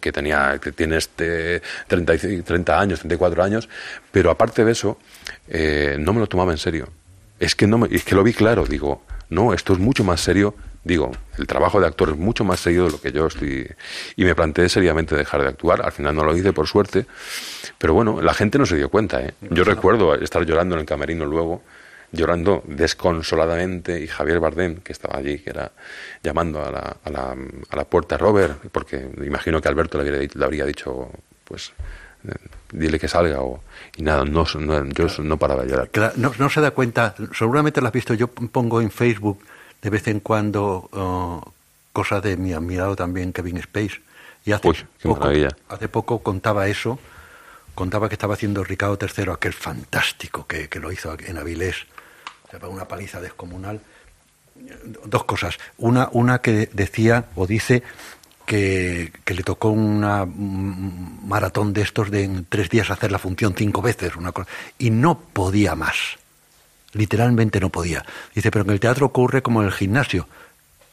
que, tenía, que tienes 30, 30 años, 34 años, pero aparte de eso, eh, no me lo tomaba en serio. Es que, no me, es que lo vi claro, digo, no, esto es mucho más serio digo, el trabajo de actor es mucho más serio de lo que yo estoy. Y me planteé seriamente dejar de actuar. Al final no lo hice, por suerte. Pero bueno, la gente no se dio cuenta. ¿eh? Yo recuerdo estar llorando en el camerino luego, llorando desconsoladamente, y Javier Bardem, que estaba allí, que era llamando a la, a la, a la puerta Robert, porque imagino que Alberto le, habría, le habría dicho, pues eh, dile que salga o y nada no, yo no paraba de llorar no, no se da cuenta seguramente lo has visto yo pongo en Facebook de vez en cuando uh, cosas de mi admirado también Kevin Space. Y hace, poco, hace poco contaba eso, contaba que estaba haciendo Ricardo III, aquel fantástico que, que lo hizo en Avilés, una paliza descomunal. Dos cosas. Una, una que decía o dice que, que, le tocó una maratón de estos de en tres días hacer la función cinco veces, una cosa, y no podía más literalmente no podía. Dice, pero en el teatro ocurre como en el gimnasio,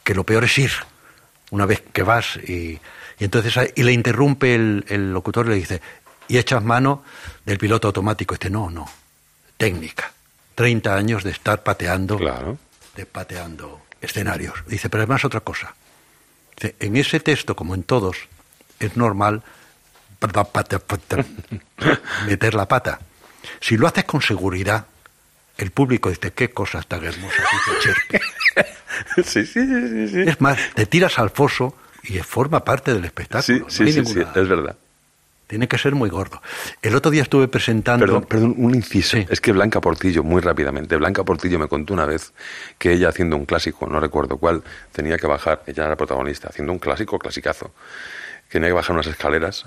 que lo peor es ir, una vez que vas y, y entonces y le interrumpe el, el locutor y le dice, y echas mano del piloto automático. Dice, no, no, técnica. 30 años de estar pateando, claro. de pateando escenarios. Dice, pero además otra cosa. Dice, en ese texto, como en todos, es normal meter la pata. Si lo haces con seguridad, el público dice, qué cosas tan hermosas [LAUGHS] dice sí, sí, sí, sí. Es más, te tiras al foso y forma parte del espectáculo. Sí, no sí, sí, sí, ninguna- es verdad. Tiene que ser muy gordo. El otro día estuve presentando... Perdón, perdón, un inciso. Sí. Es que Blanca Portillo, muy rápidamente, Blanca Portillo me contó una vez que ella haciendo un clásico, no recuerdo cuál, tenía que bajar, ella era protagonista, haciendo un clásico, clasicazo, tenía que bajar unas escaleras,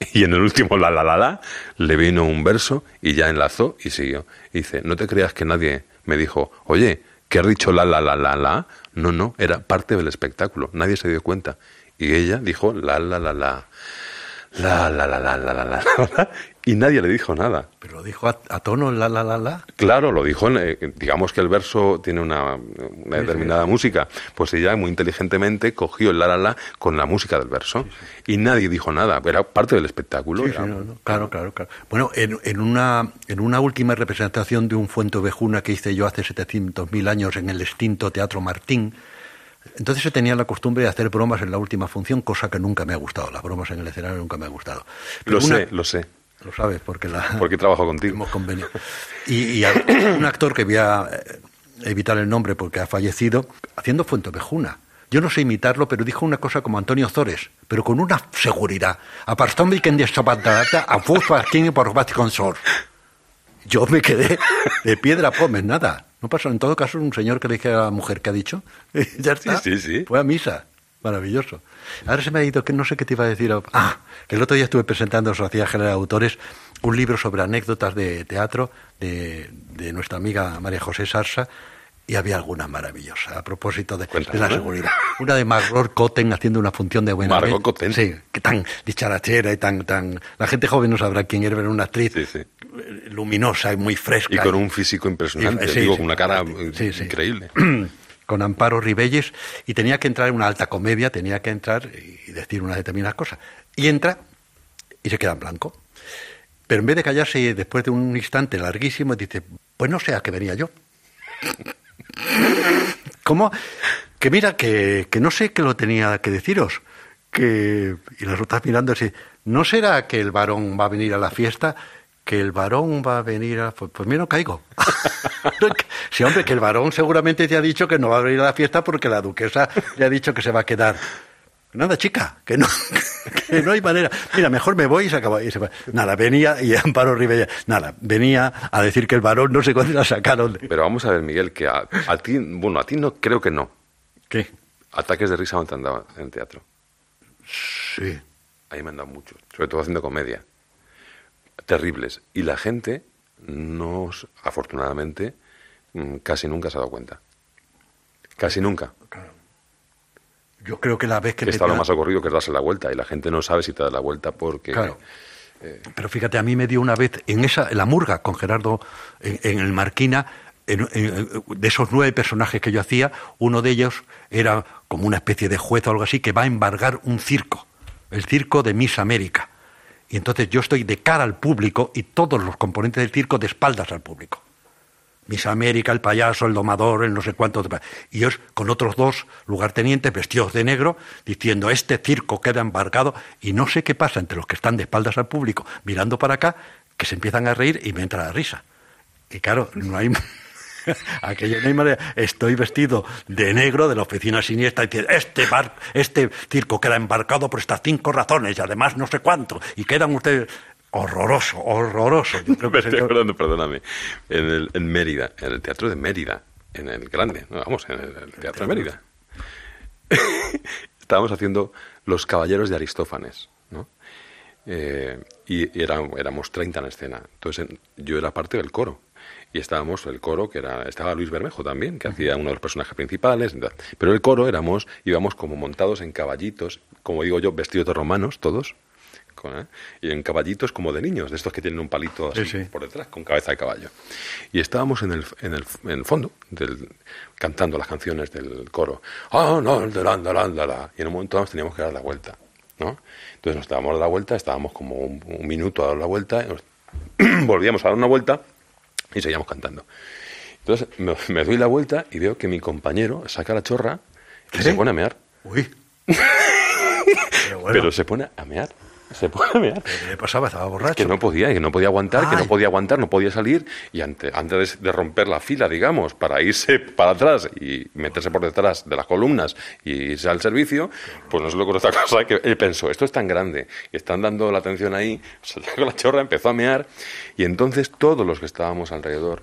[LAUGHS] y en el último la la la la le vino un verso y ya enlazó y siguió. Dice, no te creas que nadie me dijo, oye, que has dicho la la la la la. No, no, era parte del espectáculo, nadie se dio cuenta. Y ella dijo la la la la la la la la la la la la y nadie le dijo nada. Pero lo dijo a, a tono, la, la, la, la. Claro, lo dijo, en, eh, digamos que el verso tiene una, una determinada música, pues ella muy inteligentemente cogió el la la la con la música del verso y nadie dijo nada, era parte del espectáculo. Sí, era- sí, no, no, Claro, claro, claro. Bueno, en, en una, en una última representación de un Fuente Ovejuna que hice yo hace 700.000 años en el extinto Teatro Martín, entonces se tenía la costumbre de hacer bromas en la última función, cosa que nunca me ha gustado. Las bromas en el escenario nunca me ha gustado. Pero Lo una- sé, lo sé, Lo sabes, porque la... [LAUGHS] porque trabajo contigo. hemos convenido. Y, y a- [COUGHS] un actor que voy a eh, evitar el nombre porque ha fallecido, haciendo Fuentevejuna. Yo no sé imitarlo, pero dijo una cosa como Antonio Zores, pero con una seguridad. A Parston que en a por Consor. Yo me quedé de piedra pomes, nada. No pasó. En todo caso, un señor que le dije a la mujer que ha dicho. [LAUGHS] ya está. Sí, sí, sí. Fue a misa. Maravilloso. Ahora se me ha ido que no sé qué te iba a decir. Ah, que el otro día estuve presentando en Sociedad General de Autores un libro sobre anécdotas de teatro de, de nuestra amiga María José Sarsa y había alguna maravillosa a propósito de, la ¿eh? seguridad. Una de Margot Cotten haciendo una función de buena Margot Cotten. Sí, que tan dicharachera y tan tan la gente joven no sabrá quién era, pero una actriz Sí, sí. luminosa y muy fresca. Y con un físico impresionante, Y- sí, digo, con una cara increíble. [CLEARS THROAT] con Amparo Ribelles y tenía que entrar en una alta comedia, tenía que entrar y decir unas determinadas cosas. Y entra y se queda en blanco. Pero en vez de callarse después de un instante larguísimo, dice, pues no sé a qué venía yo. ¿Cómo? Que mira, que, que no sé qué lo tenía que deciros. Que, y las otras mirando así, ¿no será que el varón va a venir a la fiesta? Que el varón va a venir a... Pues, pues mira, no caigo. [LAUGHS] sí, hombre, que el varón seguramente te ha dicho que no va a venir a la fiesta porque la duquesa le ha dicho que se va a quedar. Nada, chica, que no, [LAUGHS] que no hay manera. Mira, mejor me voy y se acaba. Y se va. Nada, venía, y Amparo Ribella, nada, venía a decir que el varón no sé cuándo la sacaron. de- Pero vamos a ver, Miguel, que a, a ti, bueno, a ti no, creo que no. ¿Qué? Ataques de risa no te han dado en teatro. Sí. Ahí me han dado muchos, sobre todo haciendo comedia. Terribles. Y la gente, no, afortunadamente, mm, casi nunca se ha dado cuenta. Casi nunca. Yo creo que la vez que Que está lo más ocurrido que es darse la vuelta y la gente no sabe si te da la vuelta porque... Claro. Pero fíjate, a mí me dio una vez en esa en la murga con Gerardo en, en el Marquina, en- en- de esos nueve personajes que yo hacía, uno de ellos era como una especie de juez o algo así que va a embargar un circo, el circo de Miss América. Y entonces yo estoy de cara al público y todos los componentes del circo de espaldas al público. Miss América, el payaso, el domador, el no sé cuánto. Y ellos con otros dos lugartenientes vestidos de negro diciendo este circo queda embarcado y no sé qué pasa entre los que están de espaldas al público mirando para acá que se empiezan a reír y me entra la risa. Y claro, no hay... [LAUGHS] Aquello no hay manera. Estoy vestido de negro de la oficina siniestra y este, bar, este circo queda embarcado por estas cinco razones y además no sé cuánto. Y quedan ustedes... Horroroso, horroroso. Yo [LAUGHS] creo que Me estoy sería- acordando, perdóname, en, el, en Mérida, en el Teatro de Mérida, en el grande, no, vamos, en el, el Teatro de Mérida. [LAUGHS] Estábamos haciendo Los Caballeros de Aristófanes, ¿no? Eh, y y era- éramos 30 en escena. Entonces en- yo era parte del coro. Y estábamos, el coro, que era, estaba Luis Bermejo también, que hacía uno de los personajes principales. Pero el coro éramos, íbamos como montados en caballitos, como digo yo, vestidos de romanos todos, con- ¿eh? y en caballitos como de niños, de estos que tienen un palito así Sí, sí. por detrás, con cabeza de caballo. Y estábamos en el, en el, en el fondo, del, cantando las canciones del coro. Ah, no, la, la, la. Y en un momento nos teníamos que dar la vuelta. ¿no? Entonces nos dábamos la vuelta, estábamos como un, un minuto a dar la vuelta, nos- [CLEARS THROAT] volvíamos a dar una vuelta y seguíamos cantando. Entonces me, me doy la vuelta y veo que mi compañero saca la chorra y ¿Qué? se pone a mear. Uy. [LAUGHS] Pero bueno, Pero se pone a mear. Se mear. ¿qué le pasaba? Estaba borracho. Que no podía, que no podía aguantar, que no podía aguantar, no podía salir. Y ante- antes de romper la fila, digamos, para irse para atrás y meterse por detrás de las columnas y irse al servicio, pues no se le ocurre otra cosa que él pensó, esto es tan grande, y están dando la atención ahí, [LAUGHS] se sacó la chorra, empezó a mear, y entonces todos los que estábamos alrededor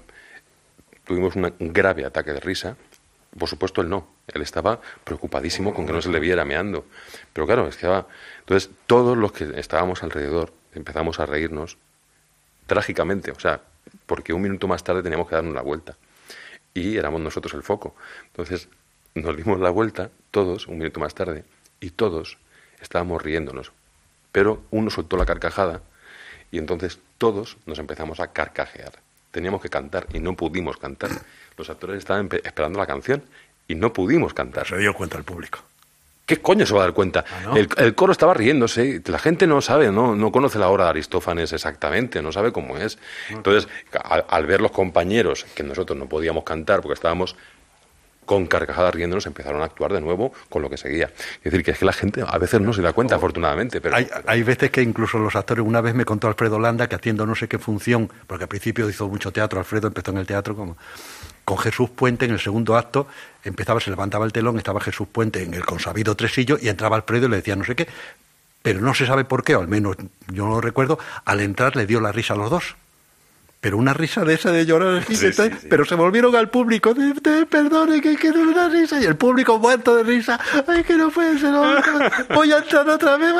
tuvimos un grave ataque de risa. Por supuesto, él no. Él estaba preocupadísimo con que no se le viera meando. Pero claro, es que va. Entonces, todos los que estábamos alrededor empezamos a reírnos trágicamente. O sea, porque un minuto más tarde teníamos que darnos la vuelta. Y éramos nosotros el foco. Entonces, nos dimos la vuelta, todos, un minuto más tarde, y todos estábamos riéndonos. Pero uno soltó la carcajada y entonces todos nos empezamos a carcajear. Teníamos que cantar y no pudimos cantar. Los actores estaban esperando la canción y no pudimos cantar. Se dio cuenta el público. ¿Qué coño se va a dar cuenta? Ah, ¿no? el, el coro estaba riéndose, la gente no sabe, no, no conoce la obra de Aristófanes exactamente, no sabe cómo es. Entonces, al, al ver los compañeros que nosotros no podíamos cantar porque estábamos con carcajadas riéndonos, empezaron a actuar de nuevo con lo que seguía. Es decir, que es que la gente a veces no se da cuenta, afortunadamente, pero... Oh. Hay, hay veces que incluso los actores, una vez me contó Alfredo Landa que haciendo no sé qué función, porque al principio hizo mucho teatro, Alfredo empezó en el teatro como con Jesús Puente en el segundo acto, empezaba, se levantaba el telón, estaba Jesús Puente en el consabido tresillo y entraba Alfredo y le decía no sé qué, pero no se sabe por qué, o al menos yo no lo recuerdo, al entrar le dio la risa a los dos. Pero una risa de esa de llorar, Sí, sí, sí. pero se volvieron al público, de, de, perdone, que, es una risa, y el público muerto de risa, ay, que no puede ser, voy a entrar otra vez,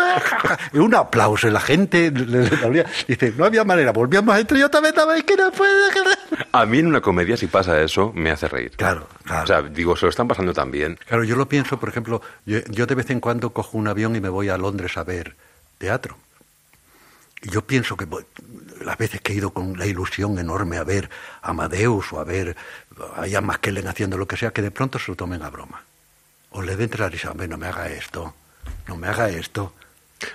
y un aplauso, la gente le, le dice, no había manera, volvíamos a entrar y otra vez, ay, que no puede, que no". A mí en una comedia, si pasa eso, me hace reír. Claro, claro. O sea, digo, se lo están pasando tan bien. Claro, yo lo pienso, por ejemplo, yo, yo de vez en cuando cojo un avión y me voy a Londres a ver teatro. Yo pienso que voy- las veces que he ido con la ilusión enorme a ver a Amadeus o a ver a Ian McKellen haciendo lo que sea, que de pronto se lo tomen a broma. O le den risa, hombre, no me haga esto, no me haga esto.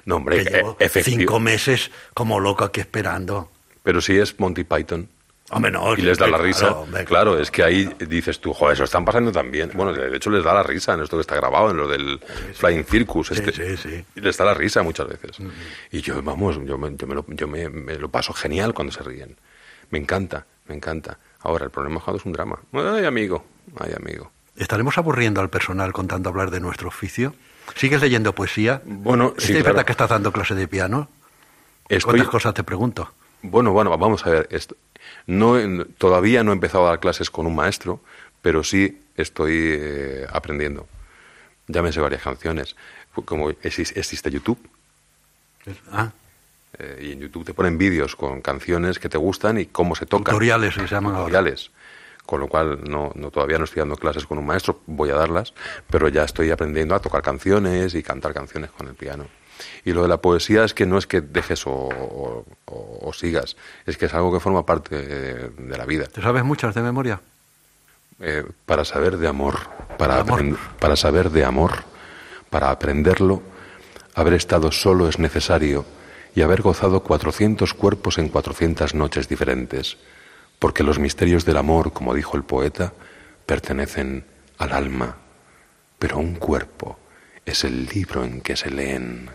No, hombre, que llevo e- efectivo. cinco meses como loco aquí esperando. Pero si es Monty Python Hombre, no, y les da la claro, risa, hombre, claro, es que ahí dices tú, joder, se lo están pasando tan bien. Bueno, de hecho les da la risa en esto que está grabado, en lo del Flying Circus. Sí, este. sí, sí. Les da la risa muchas veces. Y yo, vamos, yo, me, yo, me, lo, yo me, me lo paso genial cuando se ríen. Me encanta, me encanta. Ahora, el problema es cuando es un drama. Ay, amigo, ay, amigo. ¿Estaremos aburriendo al personal con tanto hablar de nuestro oficio? ¿Sigues leyendo poesía? Bueno, ¿Es sí, verdad claro. que estás dando clase de piano? Estoy, ¿Cuántas cosas te pregunto? Bueno, bueno, vamos a ver. esto- no, todavía no he empezado a dar clases con un maestro, pero sí estoy eh, aprendiendo. Ya me sé varias canciones. Como exis- existe YouTube, Ah, eh, y en YouTube te ponen vídeos con canciones que te gustan y cómo se tocan. tutoriales se llaman ahora. Tutoriales. Con lo cual, no, no, todavía no estoy dando clases con un maestro, voy a darlas, pero ya estoy aprendiendo a tocar canciones y cantar canciones con el piano. Y lo de la poesía es que no es que dejes o, o- o- o sigas, es que es algo que forma parte de, de la vida. ¿Te sabes muchas de memoria? Eh, para saber de amor, para, Amor. para saber de amor, para aprenderlo, haber estado solo es necesario y haber gozado 400 cuerpos en 400 noches diferentes, porque los misterios del amor, como dijo el poeta, pertenecen al alma, pero un cuerpo es el libro en que se leen.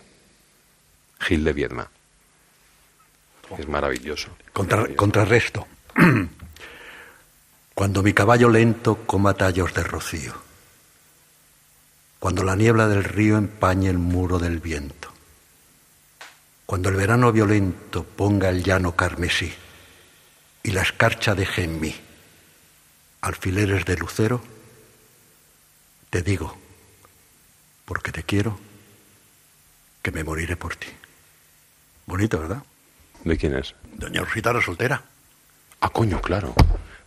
Gil de Viedma. Es maravilloso. Contra- Maravilloso. contrarresto. [CLEARS THROAT] Cuando mi caballo lento coma tallos de rocío. Cuando la niebla del río empañe el muro del viento. Cuando el verano violento ponga el llano carmesí y la escarcha deje en mí alfileres de lucero, te digo, porque te quiero, que me moriré por ti. Bonito, ¿verdad? ¿De quién es? Doña Rosita la soltera. Ah, coño, claro.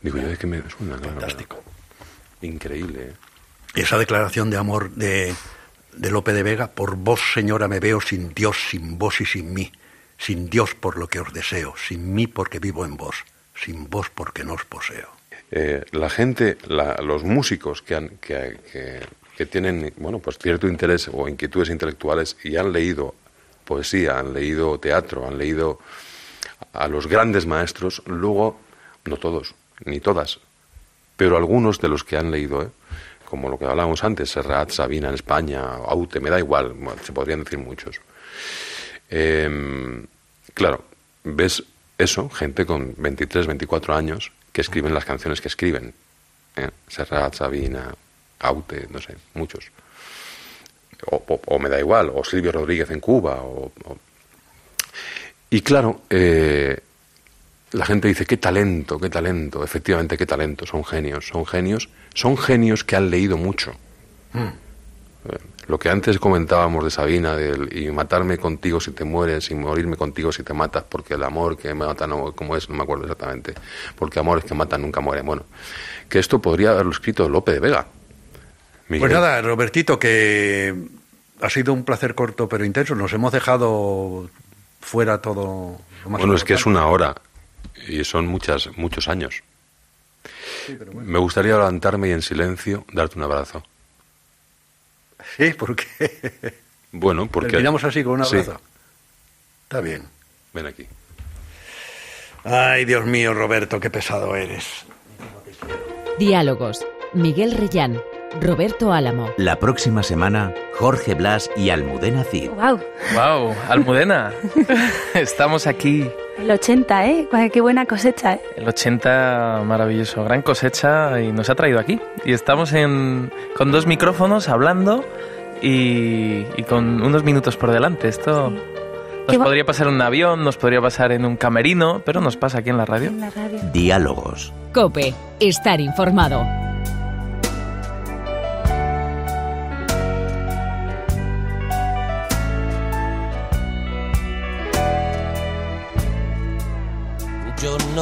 Digo yo, ¿de qué me suena? Claro, Fantástico. claro. Increíble. ¿eh? esa declaración de amor de, de Lope de Vega, por vos, señora, me veo sin Dios, sin vos y sin mí, sin Dios por lo que os deseo, sin mí porque vivo en vos, sin vos porque no os poseo. Eh, la gente, la- los músicos que, han, que, que- que tienen bueno, pues cierto interés o inquietudes intelectuales y han leído poesía, han leído teatro, han leído a los grandes maestros, luego, no todos, ni todas, pero algunos de los que han leído, ¿eh? como lo que hablábamos antes, Serrat, Sabina en España, Aute, me da igual, se podrían decir muchos. Eh, claro, ves eso, gente con 23, 24 años que escriben las canciones que escriben. ¿eh? Serrat, Sabina, Aute, no sé, muchos. O, o- o me da igual, o Silvio Rodríguez en Cuba. O, Y claro, eh, la gente dice, qué talento, qué talento. Efectivamente, qué talento. Son genios, son genios. Son genios que han leído mucho. Eh, Lo que antes comentábamos de Sabina, del, y matarme contigo si te mueres, y morirme contigo si te matas, porque el amor que mata, no, como es, no me acuerdo exactamente, porque amores que matan nunca mueren. Bueno, que esto podría haberlo escrito Lope de Vega. Miguel. Pues nada, Robertito, que ha sido un placer corto pero intenso. Nos hemos dejado fuera todo lo más Bueno, es que es una hora y son muchas, muchos años. Me gustaría levantarme y en silencio darte un abrazo. Sí, porque Bueno, porque... terminamos así con un Sí. abrazo. Está bien. Ven aquí. Ay, Dios mío, Roberto, qué pesado eres. Diálogos. Miguel Reyán. Roberto Álamo. La próxima semana, Jorge Blas y Almudena Cid. Wow, Wow, Almudena. [LAUGHS] Estamos aquí. el 80, ¿eh? Qué buena cosecha, ¿eh? El 80, maravilloso, gran cosecha y nos ha traído aquí. Y estamos en, con dos micrófonos hablando y, y con unos minutos por delante. Esto nos podría pasar en un avión, nos podría pasar en un camerino, pero nos pasa aquí en la radio. En la radio. Diálogos. Cope. Estar informado.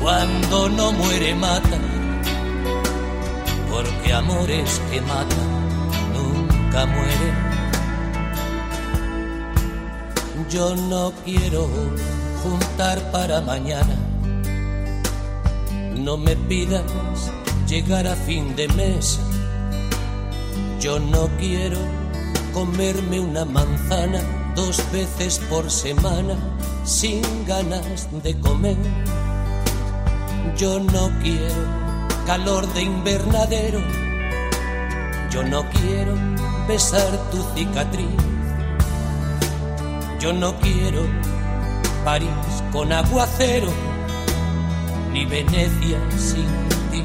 cuando no muere mata, porque amores que matan nunca mueren. Yo no quiero juntar para mañana, no me pidas llegar a fin de mes. Yo no quiero comerme una manzana dos veces por semana sin ganas de comer. Yo no quiero calor de invernadero. Yo no quiero besar tu cicatriz. Yo no quiero París con aguacero, ni Venecia sin ti.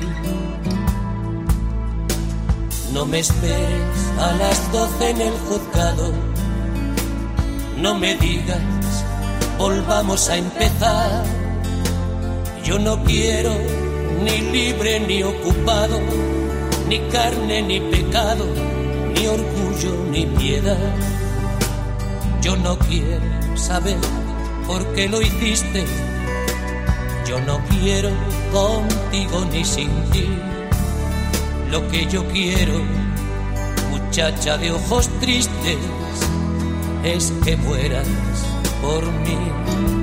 No me esperes a las doce en el juzgado. No me digas volvamos a empezar. Yo no quiero ni libre ni ocupado, ni carne ni pecado, ni orgullo ni piedad. Yo no quiero saber por qué lo hiciste. Yo no quiero contigo ni sin ti. Lo que yo quiero, muchacha de ojos tristes, es que mueras por mí.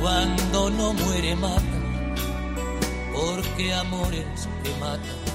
cuando no muere mata, porque amores que matan nunca mueren.